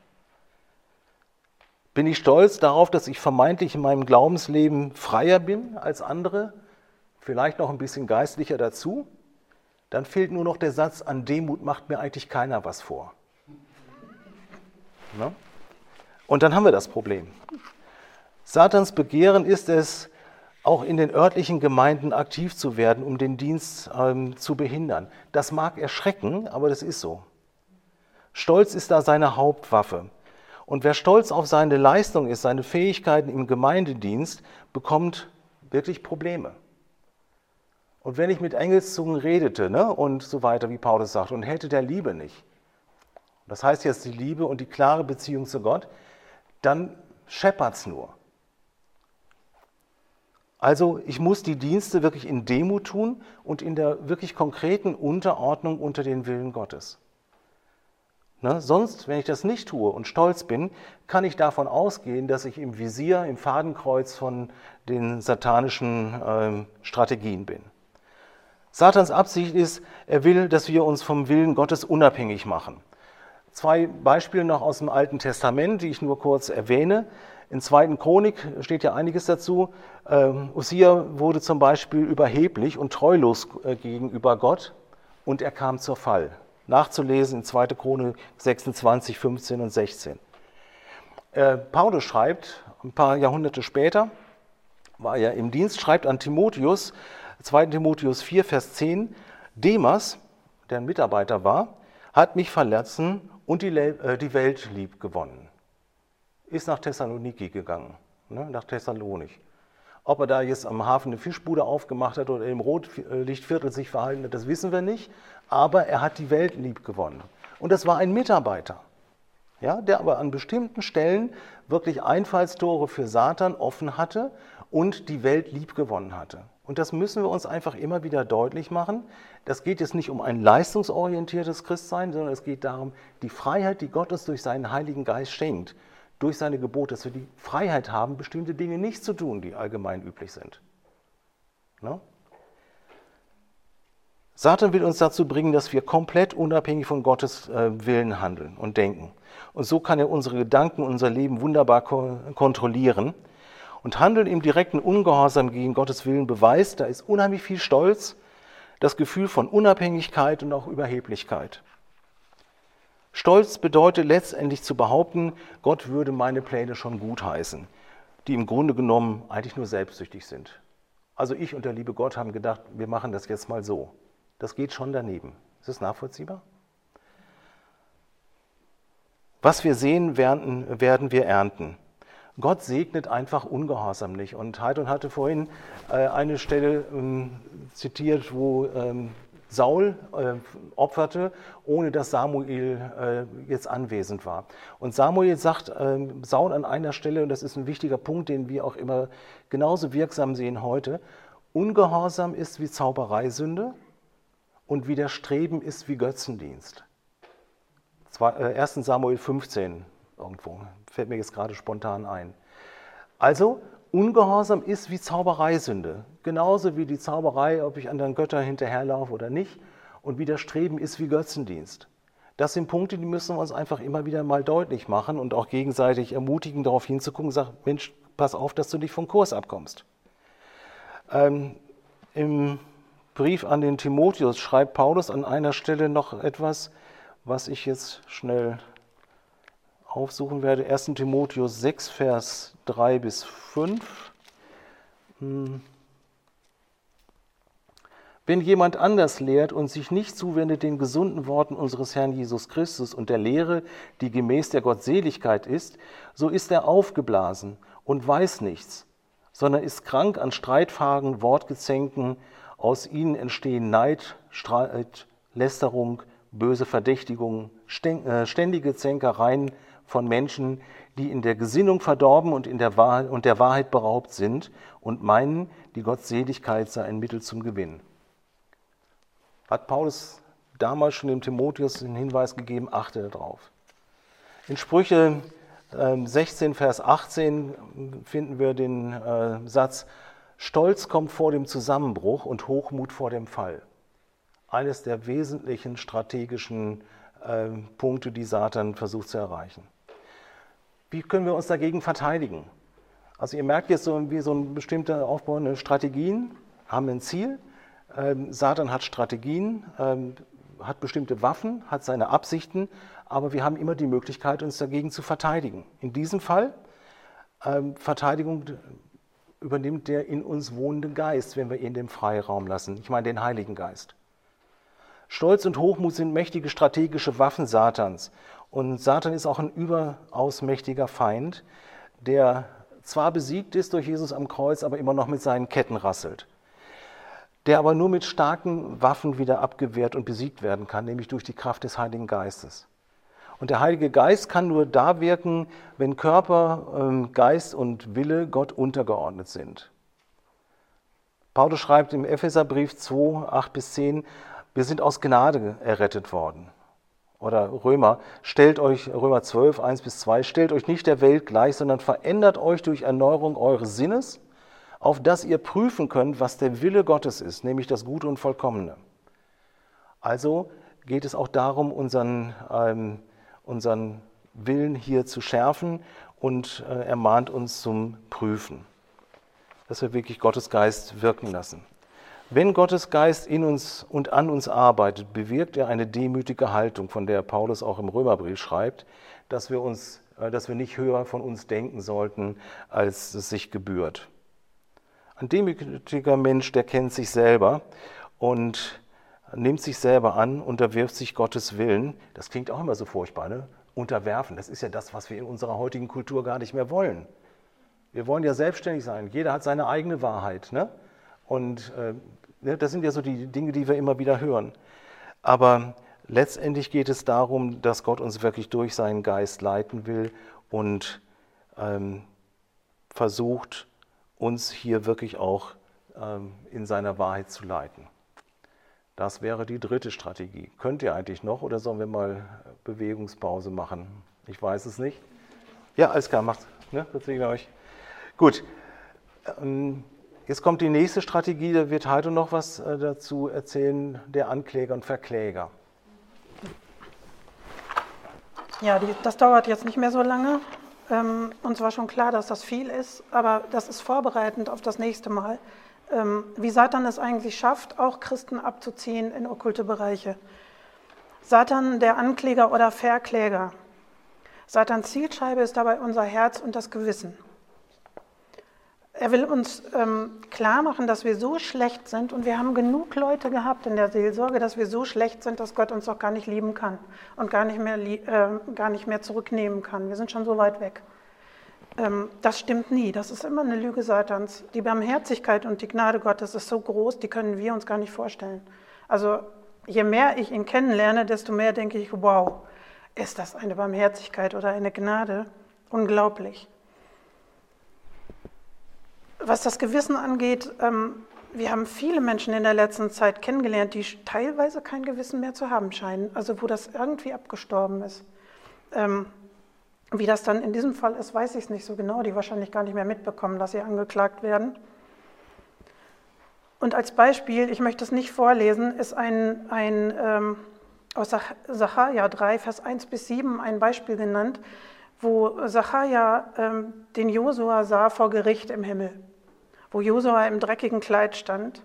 Bin ich stolz darauf, dass ich vermeintlich in meinem Glaubensleben freier bin als andere, vielleicht noch ein bisschen geistlicher dazu? Dann fehlt nur noch der Satz, an Demut macht mir eigentlich keiner was vor. Ne? Und dann haben wir das Problem. Satans Begehren ist es, auch in den örtlichen Gemeinden aktiv zu werden, um den Dienst ähm, zu behindern. Das mag erschrecken, aber das ist so. Stolz ist da seine Hauptwaffe. Und wer stolz auf seine Leistung ist, seine Fähigkeiten im Gemeindedienst, bekommt wirklich Probleme. Und wenn ich mit Engelszungen redete ne, und so weiter, wie Paulus sagt, und hätte der Liebe nicht, das heißt jetzt die Liebe und die klare Beziehung zu Gott, dann scheppert es nur. Also ich muss die Dienste wirklich in Demut tun und in der wirklich konkreten Unterordnung unter den Willen Gottes. Ne? Sonst, wenn ich das nicht tue und stolz bin, kann ich davon ausgehen, dass ich im Visier, im Fadenkreuz von den satanischen ähm, Strategien bin. Satans Absicht ist, er will, dass wir uns vom Willen Gottes unabhängig machen. Zwei Beispiele noch aus dem Alten Testament, die ich nur kurz erwähne. In 2. Chronik steht ja einiges dazu. Ähm, Usia wurde zum Beispiel überheblich und treulos äh, gegenüber Gott und er kam zur Fall nachzulesen in 2. Chronik 26, 15 und 16. Äh, Paulus schreibt, ein paar Jahrhunderte später, war er im Dienst, schreibt an Timotheus, 2. Timotheus 4, Vers 10, Demas, der ein Mitarbeiter war, hat mich verlassen und die, äh, die Welt lieb gewonnen. Ist nach Thessaloniki gegangen, ne, nach Thessalonik. Ob er da jetzt am Hafen eine Fischbude aufgemacht hat oder im Rotlichtviertel sich verhalten hat, das wissen wir nicht aber er hat die Welt lieb gewonnen. Und das war ein Mitarbeiter, ja, der aber an bestimmten Stellen wirklich Einfallstore für Satan offen hatte und die Welt lieb gewonnen hatte. Und das müssen wir uns einfach immer wieder deutlich machen. Das geht jetzt nicht um ein leistungsorientiertes Christsein, sondern es geht darum, die Freiheit, die Gott uns durch seinen Heiligen Geist schenkt, durch seine Gebote, dass wir die Freiheit haben, bestimmte Dinge nicht zu tun, die allgemein üblich sind. Ne? Satan will uns dazu bringen, dass wir komplett unabhängig von Gottes äh, Willen handeln und denken. Und so kann er unsere Gedanken, unser Leben wunderbar kontrollieren. Und Handeln im direkten Ungehorsam gegen Gottes Willen beweist, da ist unheimlich viel Stolz, das Gefühl von Unabhängigkeit und auch Überheblichkeit. Stolz bedeutet letztendlich zu behaupten, Gott würde meine Pläne schon gutheißen, die im Grunde genommen eigentlich nur selbstsüchtig sind. Also ich und der liebe Gott haben gedacht, wir machen das jetzt mal so. Das geht schon daneben. Ist das nachvollziehbar? Was wir sehen, werden, wir ernten. Gott segnet einfach ungehorsam nicht. Und Heidon hatte vorhin äh, eine Stelle ähm, zitiert, wo ähm, Saul äh, opferte, ohne dass Samuel äh, jetzt anwesend war. Und Samuel sagt äh, Saul an einer Stelle, und das ist ein wichtiger Punkt, den wir auch immer genauso wirksam sehen heute, Ungehorsam ist wie Zaubereisünde und Widerstreben ist wie Götzendienst. 1. Äh, Samuel 15 irgendwo, fällt mir jetzt gerade spontan ein. Also, Ungehorsam ist wie Zaubereisünde. Genauso wie die Zauberei, ob ich anderen Göttern hinterherlaufe oder nicht. Und Widerstreben ist wie Götzendienst. Das sind Punkte, die müssen wir uns einfach immer wieder mal deutlich machen und auch gegenseitig ermutigen, darauf hinzugucken sagen, Mensch, pass auf, dass du nicht vom Kurs abkommst. Ähm, Im Brief an den Timotheus schreibt Paulus an einer Stelle noch etwas, was ich jetzt schnell aufsuchen werde. 1. Timotheus 6, Vers 3 bis 5. Hm. Wenn jemand anders lehrt und sich nicht zuwendet den gesunden Worten unseres Herrn Jesus Christus und der Lehre, die gemäß der Gottseligkeit ist, so ist er aufgeblasen und weiß nichts, sondern ist krank an Streitfragen, Wortgezänken. Aus ihnen entstehen Neid, Streit, Lästerung, böse Verdächtigungen, äh, ständige Zänkereien, von Menschen, die in der Gesinnung verdorben und, in der Wahrheit, und der Wahrheit beraubt sind und meinen, die Gottseligkeit sei ein Mittel zum Gewinn. Hat Paulus damals schon dem Timotheus den Hinweis gegeben, achte darauf. In Sprüche 16, ähm, Vers 18 finden wir den äh, Satz, Stolz kommt vor dem Zusammenbruch und Hochmut vor dem Fall. Eines der wesentlichen strategischen ähm, Punkte, die Satan versucht zu erreichen. Wie können wir uns dagegen verteidigen? Also ihr merkt jetzt so wie so ein bestimmter Aufbau, eine Strategien haben ein Ziel. Ähm, Satan hat Strategien, ähm, hat bestimmte Waffen, hat seine Absichten, aber wir haben immer die Möglichkeit, uns dagegen zu verteidigen. In diesem Fall ähm, Verteidigung übernimmt der in uns wohnende Geist, wenn wir ihn den Freiraum lassen. Ich meine den Heiligen Geist. Stolz und Hochmut sind mächtige strategische Waffen Satans. Und Satan ist auch ein überaus mächtiger Feind, der zwar besiegt ist durch Jesus am Kreuz, aber immer noch mit seinen Ketten rasselt. Der aber nur mit starken Waffen wieder abgewehrt und besiegt werden kann, nämlich durch die Kraft des Heiligen Geistes. Und der Heilige Geist kann nur da wirken, wenn Körper, ähm, Geist und Wille Gott untergeordnet sind. Paulus schreibt im Epheserbrief 2, 8 bis 10, wir sind aus Gnade errettet worden oder Römer, stellt euch, Römer 12, 1 bis 2, stellt euch nicht der Welt gleich, sondern verändert euch durch Erneuerung eures Sinnes, auf dass ihr prüfen könnt, was der Wille Gottes ist, nämlich das Gute und Vollkommene. Also geht es auch darum, unseren, ähm, unseren Willen hier zu schärfen und äh, ermahnt uns zum Prüfen, dass wir wirklich Gottes Geist wirken lassen. Wenn Gottes Geist in uns und an uns arbeitet, bewirkt er eine demütige Haltung, von der Paulus auch im Römerbrief schreibt, dass wir, uns, äh, dass wir nicht höher von uns denken sollten, als es sich gebührt. Ein demütiger Mensch, der kennt sich selber und nimmt sich selber an, unterwirft sich Gottes Willen. Das klingt auch immer so furchtbar, ne? Unterwerfen, das ist ja das, was wir in unserer heutigen Kultur gar nicht mehr wollen. Wir wollen ja selbstständig sein. Jeder hat seine eigene Wahrheit. Ne? Und äh, Ne, das sind ja so die Dinge, die wir immer wieder hören. Aber letztendlich geht es darum, dass Gott uns wirklich durch seinen Geist leiten will und ähm, versucht, uns hier wirklich auch ähm, in seiner Wahrheit zu leiten. Das wäre die dritte Strategie. Könnt ihr eigentlich noch oder sollen wir mal Bewegungspause machen? Ich weiß es nicht. Ja, alles klar, macht. Ne? Das euch. Gut. Ähm, Jetzt kommt die nächste Strategie, da wird Heidel noch was äh, dazu erzählen, der Ankläger und Verkläger. Ja, die, das dauert jetzt nicht mehr so lange. ähm, uns war schon klar, dass das viel ist, aber das ist vorbereitend auf das nächste Mal. Ähm, wie Satan es eigentlich schafft, auch Christen abzuziehen in okkulte Bereiche. Satan, der Ankläger oder Verkläger. Satans Zielscheibe ist dabei unser Herz und das Gewissen. Er will uns ähm, klar machen, dass wir so schlecht sind und wir haben genug Leute gehabt in der Seelsorge, dass wir so schlecht sind, dass Gott uns auch gar nicht lieben kann und gar nicht mehr, äh, gar nicht mehr zurücknehmen kann. Wir sind schon so weit weg. Ähm, das stimmt nie. Das ist immer eine Lüge Satans. Die Barmherzigkeit und die Gnade Gottes ist so groß, die können wir uns gar nicht vorstellen. Also je mehr ich ihn kennenlerne, desto mehr denke ich, wow, ist das eine Barmherzigkeit oder eine Gnade? Unglaublich. Was das Gewissen angeht, ähm, wir haben viele Menschen in der letzten Zeit kennengelernt, die teilweise kein Gewissen mehr zu haben scheinen, also wo das irgendwie abgestorben ist. Wie das dann in diesem Fall ist, weiß ich es nicht so genau, die wahrscheinlich gar nicht mehr mitbekommen, dass sie angeklagt werden. Und als Beispiel, ich möchte es nicht vorlesen, ist ein, ein ähm, aus Sacharja 3, Vers 1 bis 7 ein Beispiel genannt, wo Sacharja ähm, den Josua sah vor Gericht im Himmel wo Josua im dreckigen Kleid stand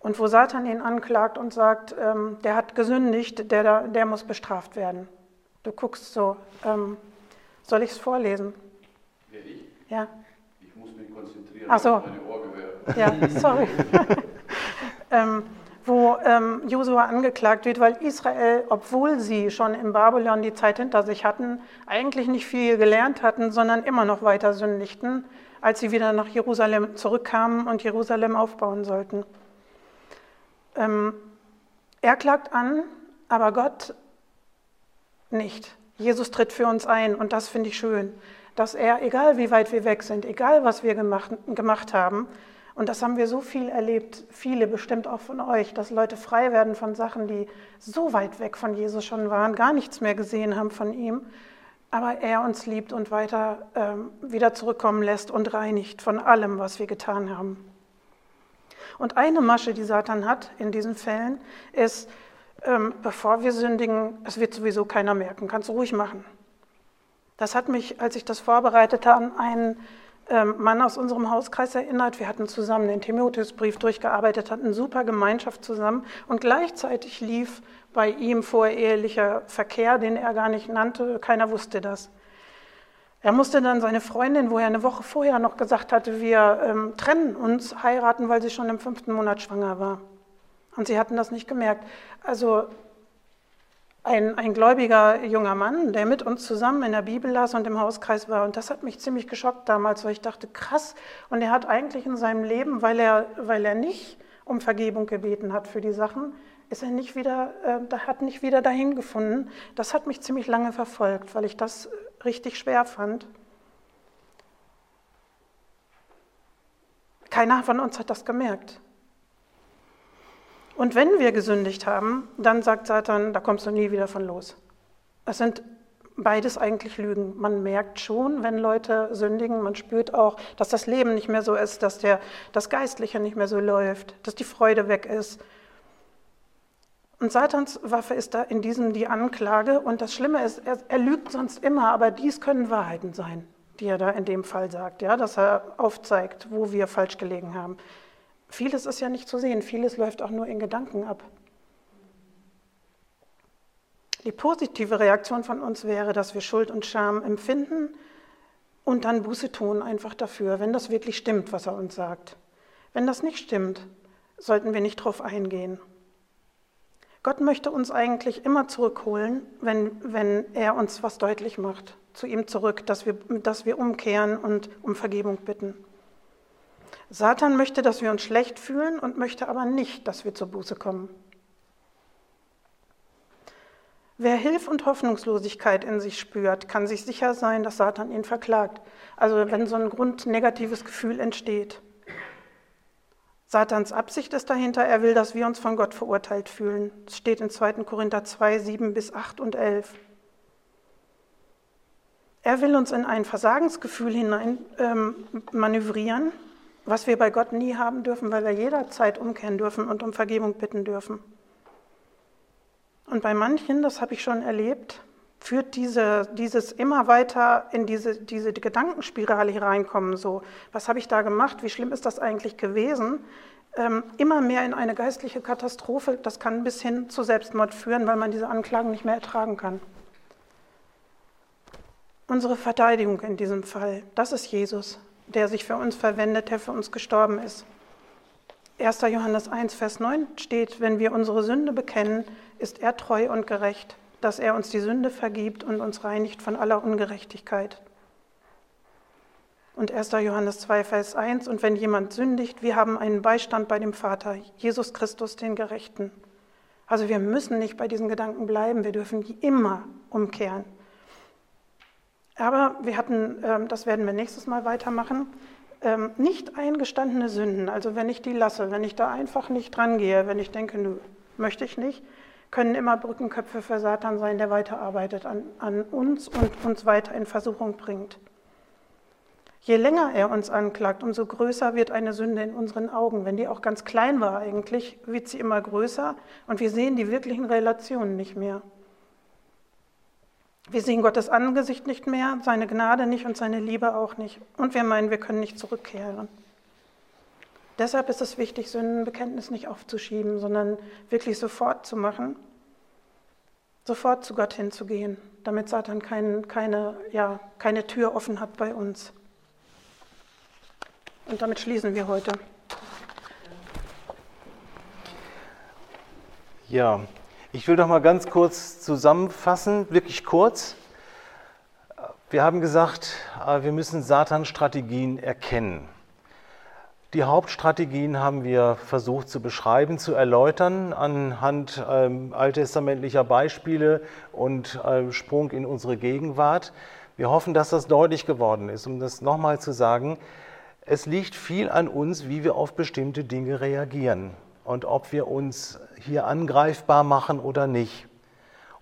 und wo Satan ihn anklagt und sagt, ähm, der hat gesündigt, der, der muss bestraft werden. Du guckst so, ähm, soll ich es vorlesen? Ja, ich? Ja. Ich muss mich konzentrieren Ach so. auf meine Ohrgewehr. Ja, sorry. ähm, wo ähm, Josua angeklagt wird, weil Israel, obwohl sie schon in Babylon die Zeit hinter sich hatten, eigentlich nicht viel gelernt hatten, sondern immer noch weiter sündigten als sie wieder nach Jerusalem zurückkamen und Jerusalem aufbauen sollten. Ähm, er klagt an, aber Gott nicht. Jesus tritt für uns ein und das finde ich schön, dass er, egal wie weit wir weg sind, egal was wir gemacht, gemacht haben, und das haben wir so viel erlebt, viele bestimmt auch von euch, dass Leute frei werden von Sachen, die so weit weg von Jesus schon waren, gar nichts mehr gesehen haben von ihm aber er uns liebt und weiter ähm, wieder zurückkommen lässt und reinigt von allem, was wir getan haben. Und eine Masche, die Satan hat in diesen Fällen, ist, ähm, bevor wir sündigen, es wird sowieso keiner merken, kannst du ruhig machen. Das hat mich, als ich das vorbereitete, an einen ähm, Mann aus unserem Hauskreis erinnert. Wir hatten zusammen den Timotheusbrief durchgearbeitet, hatten super Gemeinschaft zusammen und gleichzeitig lief bei ihm vorehelicher Verkehr, den er gar nicht nannte. Keiner wusste das. Er musste dann seine Freundin, wo er eine Woche vorher noch gesagt hatte, wir ähm, trennen uns, heiraten, weil sie schon im fünften Monat schwanger war. Und sie hatten das nicht gemerkt. Also ein, ein gläubiger junger Mann, der mit uns zusammen in der Bibel las und im Hauskreis war. Und das hat mich ziemlich geschockt damals, weil ich dachte, krass. Und er hat eigentlich in seinem Leben, weil er, weil er nicht um Vergebung gebeten hat für die Sachen, ist er nicht wieder, äh, hat nicht wieder dahin gefunden. Das hat mich ziemlich lange verfolgt, weil ich das richtig schwer fand. Keiner von uns hat das gemerkt. Und wenn wir gesündigt haben, dann sagt Satan, da kommst du nie wieder von los. Es sind beides eigentlich Lügen. Man merkt schon, wenn Leute sündigen, man spürt auch, dass das Leben nicht mehr so ist, dass der, das Geistliche nicht mehr so läuft, dass die Freude weg ist, und Satans Waffe ist da in diesem die Anklage. Und das Schlimme ist, er, er, lügt sonst immer, aber dies können Wahrheiten sein, die er da in dem Fall sagt, ja, dass er aufzeigt, wo wir falsch gelegen haben. Vieles ist ja nicht zu sehen, vieles läuft auch nur in Gedanken ab. Die positive Reaktion von uns wäre, dass wir Schuld und Scham empfinden und dann Buße tun einfach dafür, wenn das wirklich stimmt, was er uns sagt. Wenn das nicht stimmt, sollten wir nicht darauf eingehen. Gott möchte uns eigentlich immer zurückholen, wenn, wenn er uns was deutlich macht, zu ihm zurück, dass wir, dass wir umkehren und um Vergebung bitten. Satan möchte, dass wir uns schlecht fühlen und möchte aber nicht, dass wir zur Buße kommen. Wer Hilf und Hoffnungslosigkeit in sich spürt, kann sich sicher sein, dass Satan ihn verklagt. Also wenn so ein grundnegatives Gefühl entsteht. Satans Absicht ist dahinter, er will, dass wir uns von Gott verurteilt fühlen. Das steht in 2. Korinther 2, 7 bis 8 und 11. Er will uns in ein Versagensgefühl hinein ähm, manövrieren, was wir bei Gott nie haben dürfen, weil wir jederzeit umkehren dürfen und um Vergebung bitten dürfen. Und bei manchen, das habe ich schon erlebt, führt diese, dieses immer weiter in diese, diese Gedankenspirale hereinkommen, so, was habe ich da gemacht, wie schlimm ist das eigentlich gewesen, ähm, immer mehr in eine geistliche Katastrophe. Das kann bis hin zu Selbstmord führen, weil man diese Anklagen nicht mehr ertragen kann. Unsere Verteidigung in diesem Fall, das ist Jesus, der sich für uns verwendet, der für uns gestorben ist. 1. Johannes 1, Vers 9 steht, wenn wir unsere Sünde bekennen, ist er treu und gerecht, dass er uns die Sünde vergibt und uns reinigt von aller Ungerechtigkeit. Und 1. Johannes 2, Vers 1, und wenn jemand sündigt, wir haben einen Beistand bei dem Vater, Jesus Christus, den Gerechten. Also wir müssen nicht bei diesen Gedanken bleiben, wir dürfen immer umkehren. Aber wir hatten, ähm, das werden wir nächstes Mal weitermachen, ähm, nicht eingestandene Sünden, also wenn ich die lasse, wenn ich da einfach nicht dran gehe, wenn ich denke, nö, möchte ich nicht, können immer Brückenköpfe für Satan sein, der weiterarbeitet an, an uns und uns weiter in Versuchung bringt. Je länger er uns anklagt, umso größer wird eine Sünde in unseren Augen. Wenn die auch ganz klein war eigentlich, wird sie immer größer und wir sehen die wirklichen Relationen nicht mehr. Wir sehen Gottes Angesicht nicht mehr, seine Gnade nicht und seine Liebe auch nicht. Und wir meinen, wir können nicht zurückkehren. Deshalb ist es wichtig, Sündenbekenntnis nicht aufzuschieben, sondern wirklich sofort zu machen, sofort zu Gott hinzugehen, damit Satan kein, keine, ja, keine Tür offen hat bei uns. Und damit schließen wir heute. Ja, ich will doch mal ganz kurz zusammenfassen, wirklich kurz. Wir haben gesagt, äh, wir müssen Satans Strategien erkennen. Die Hauptstrategien haben wir versucht zu beschreiben, zu erläutern anhand ähm, alttestamentlicher Beispiele und äh, Sprung in unsere Gegenwart. Wir hoffen, dass das deutlich geworden ist. Um das nochmal zu sagen, es liegt viel an uns, wie wir auf bestimmte Dinge reagieren und ob wir uns hier angreifbar machen oder nicht.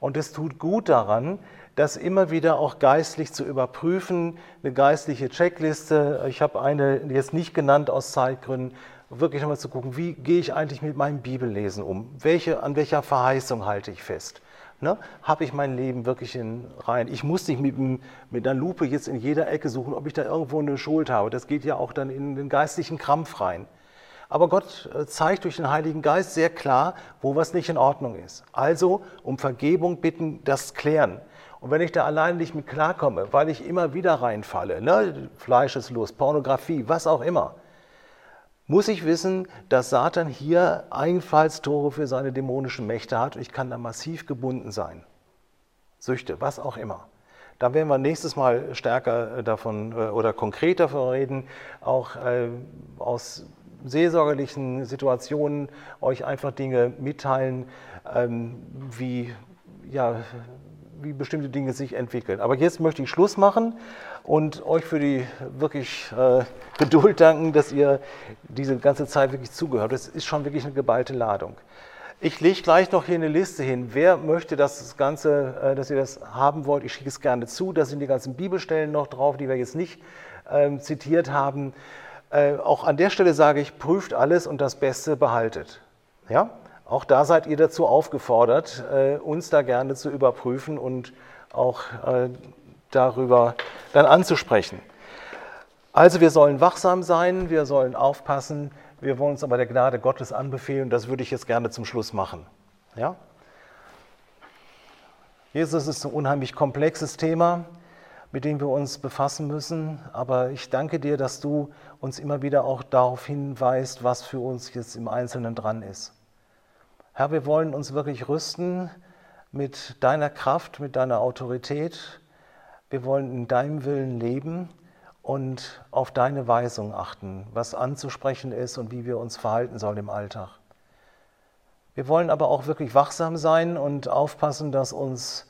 Und es tut gut daran, das immer wieder auch geistlich zu überprüfen, eine geistliche Checkliste. Ich habe eine jetzt nicht genannt aus Zeitgründen, wirklich nochmal zu gucken, wie gehe ich eigentlich mit meinem Bibellesen um? Welche, an welcher Verheißung halte ich fest? Ne? Habe ich mein Leben wirklich in rein? Ich muss nicht mit, mit einer Lupe jetzt in jeder Ecke suchen, ob ich da irgendwo eine Schuld habe. Das geht ja auch dann in den geistlichen Krampf rein. Aber Gott äh, zeigt durch den Heiligen Geist sehr klar, wo was nicht in Ordnung ist. Also um Vergebung bitten, das klären. Und wenn ich da allein nicht mit klarkomme, weil ich immer wieder reinfalle, ne, Fleischeslust, Pornografie, was auch immer, muss ich wissen, dass Satan hier Einfallstore für seine dämonischen Mächte hat ich kann da massiv gebunden sein. Süchte, was auch immer. Da werden wir nächstes Mal stärker davon äh, oder konkreter davon reden, auch äh, aus seelsorgerlichen Situationen euch einfach Dinge mitteilen, ähm, wie, ja, wie bestimmte Dinge sich entwickeln. Aber jetzt möchte ich Schluss machen und euch für die wirklich äh, Geduld danken, dass ihr diese ganze Zeit wirklich zugehört. Das ist schon wirklich eine geballte Ladung. Ich lege gleich noch hier eine Liste hin. Wer möchte das Ganze, äh, dass ihr das haben wollt? Ich schicke es gerne zu. Da sind die ganzen Bibelstellen noch drauf, die wir jetzt nicht ähm, zitiert haben. Äh, auch an der Stelle sage ich, prüft alles und das Beste behaltet. Ja? Auch da seid ihr dazu aufgefordert, äh, uns da gerne zu überprüfen und auch äh, darüber dann anzusprechen. Also wir sollen wachsam sein, wir sollen aufpassen, wir wollen uns aber der Gnade Gottes anbefehlen. Das würde ich jetzt gerne zum Schluss machen. Ja? Jesus ist ein unheimlich komplexes Thema mit dem wir uns befassen müssen. Aber ich danke dir, dass du uns immer wieder auch darauf hinweist, was für uns jetzt im Einzelnen dran ist. Herr, wir wollen uns wirklich rüsten mit deiner Kraft, mit deiner Autorität. Wir wollen in deinem Willen leben und auf deine Weisung achten, was anzusprechen ist und wie wir uns verhalten sollen im Alltag. Wir wollen aber auch wirklich wachsam sein und aufpassen, dass uns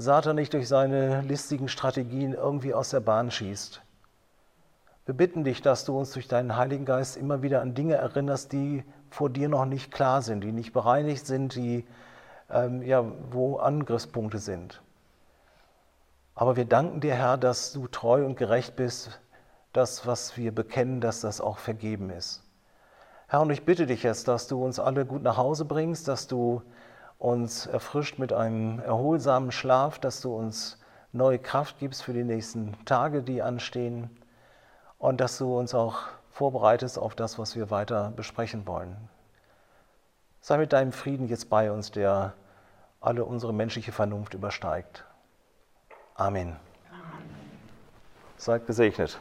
Satan nicht durch seine listigen Strategien irgendwie aus der Bahn schießt. Wir bitten dich, dass du uns durch deinen Heiligen Geist immer wieder an Dinge erinnerst, die vor dir noch nicht klar sind, die nicht bereinigt sind, die ähm, ja, wo Angriffspunkte sind. Aber wir danken dir, Herr, dass du treu und gerecht bist, das, was wir bekennen, dass das auch vergeben ist. Herr, und ich bitte dich jetzt, dass du uns alle gut nach Hause bringst, dass du uns erfrischt mit einem erholsamen Schlaf, dass du uns neue Kraft gibst für die nächsten Tage, die anstehen und dass du uns auch vorbereitest auf das, was wir weiter besprechen wollen. Sei mit deinem Frieden jetzt bei uns, der alle unsere menschliche Vernunft übersteigt. Amen. Seid gesegnet.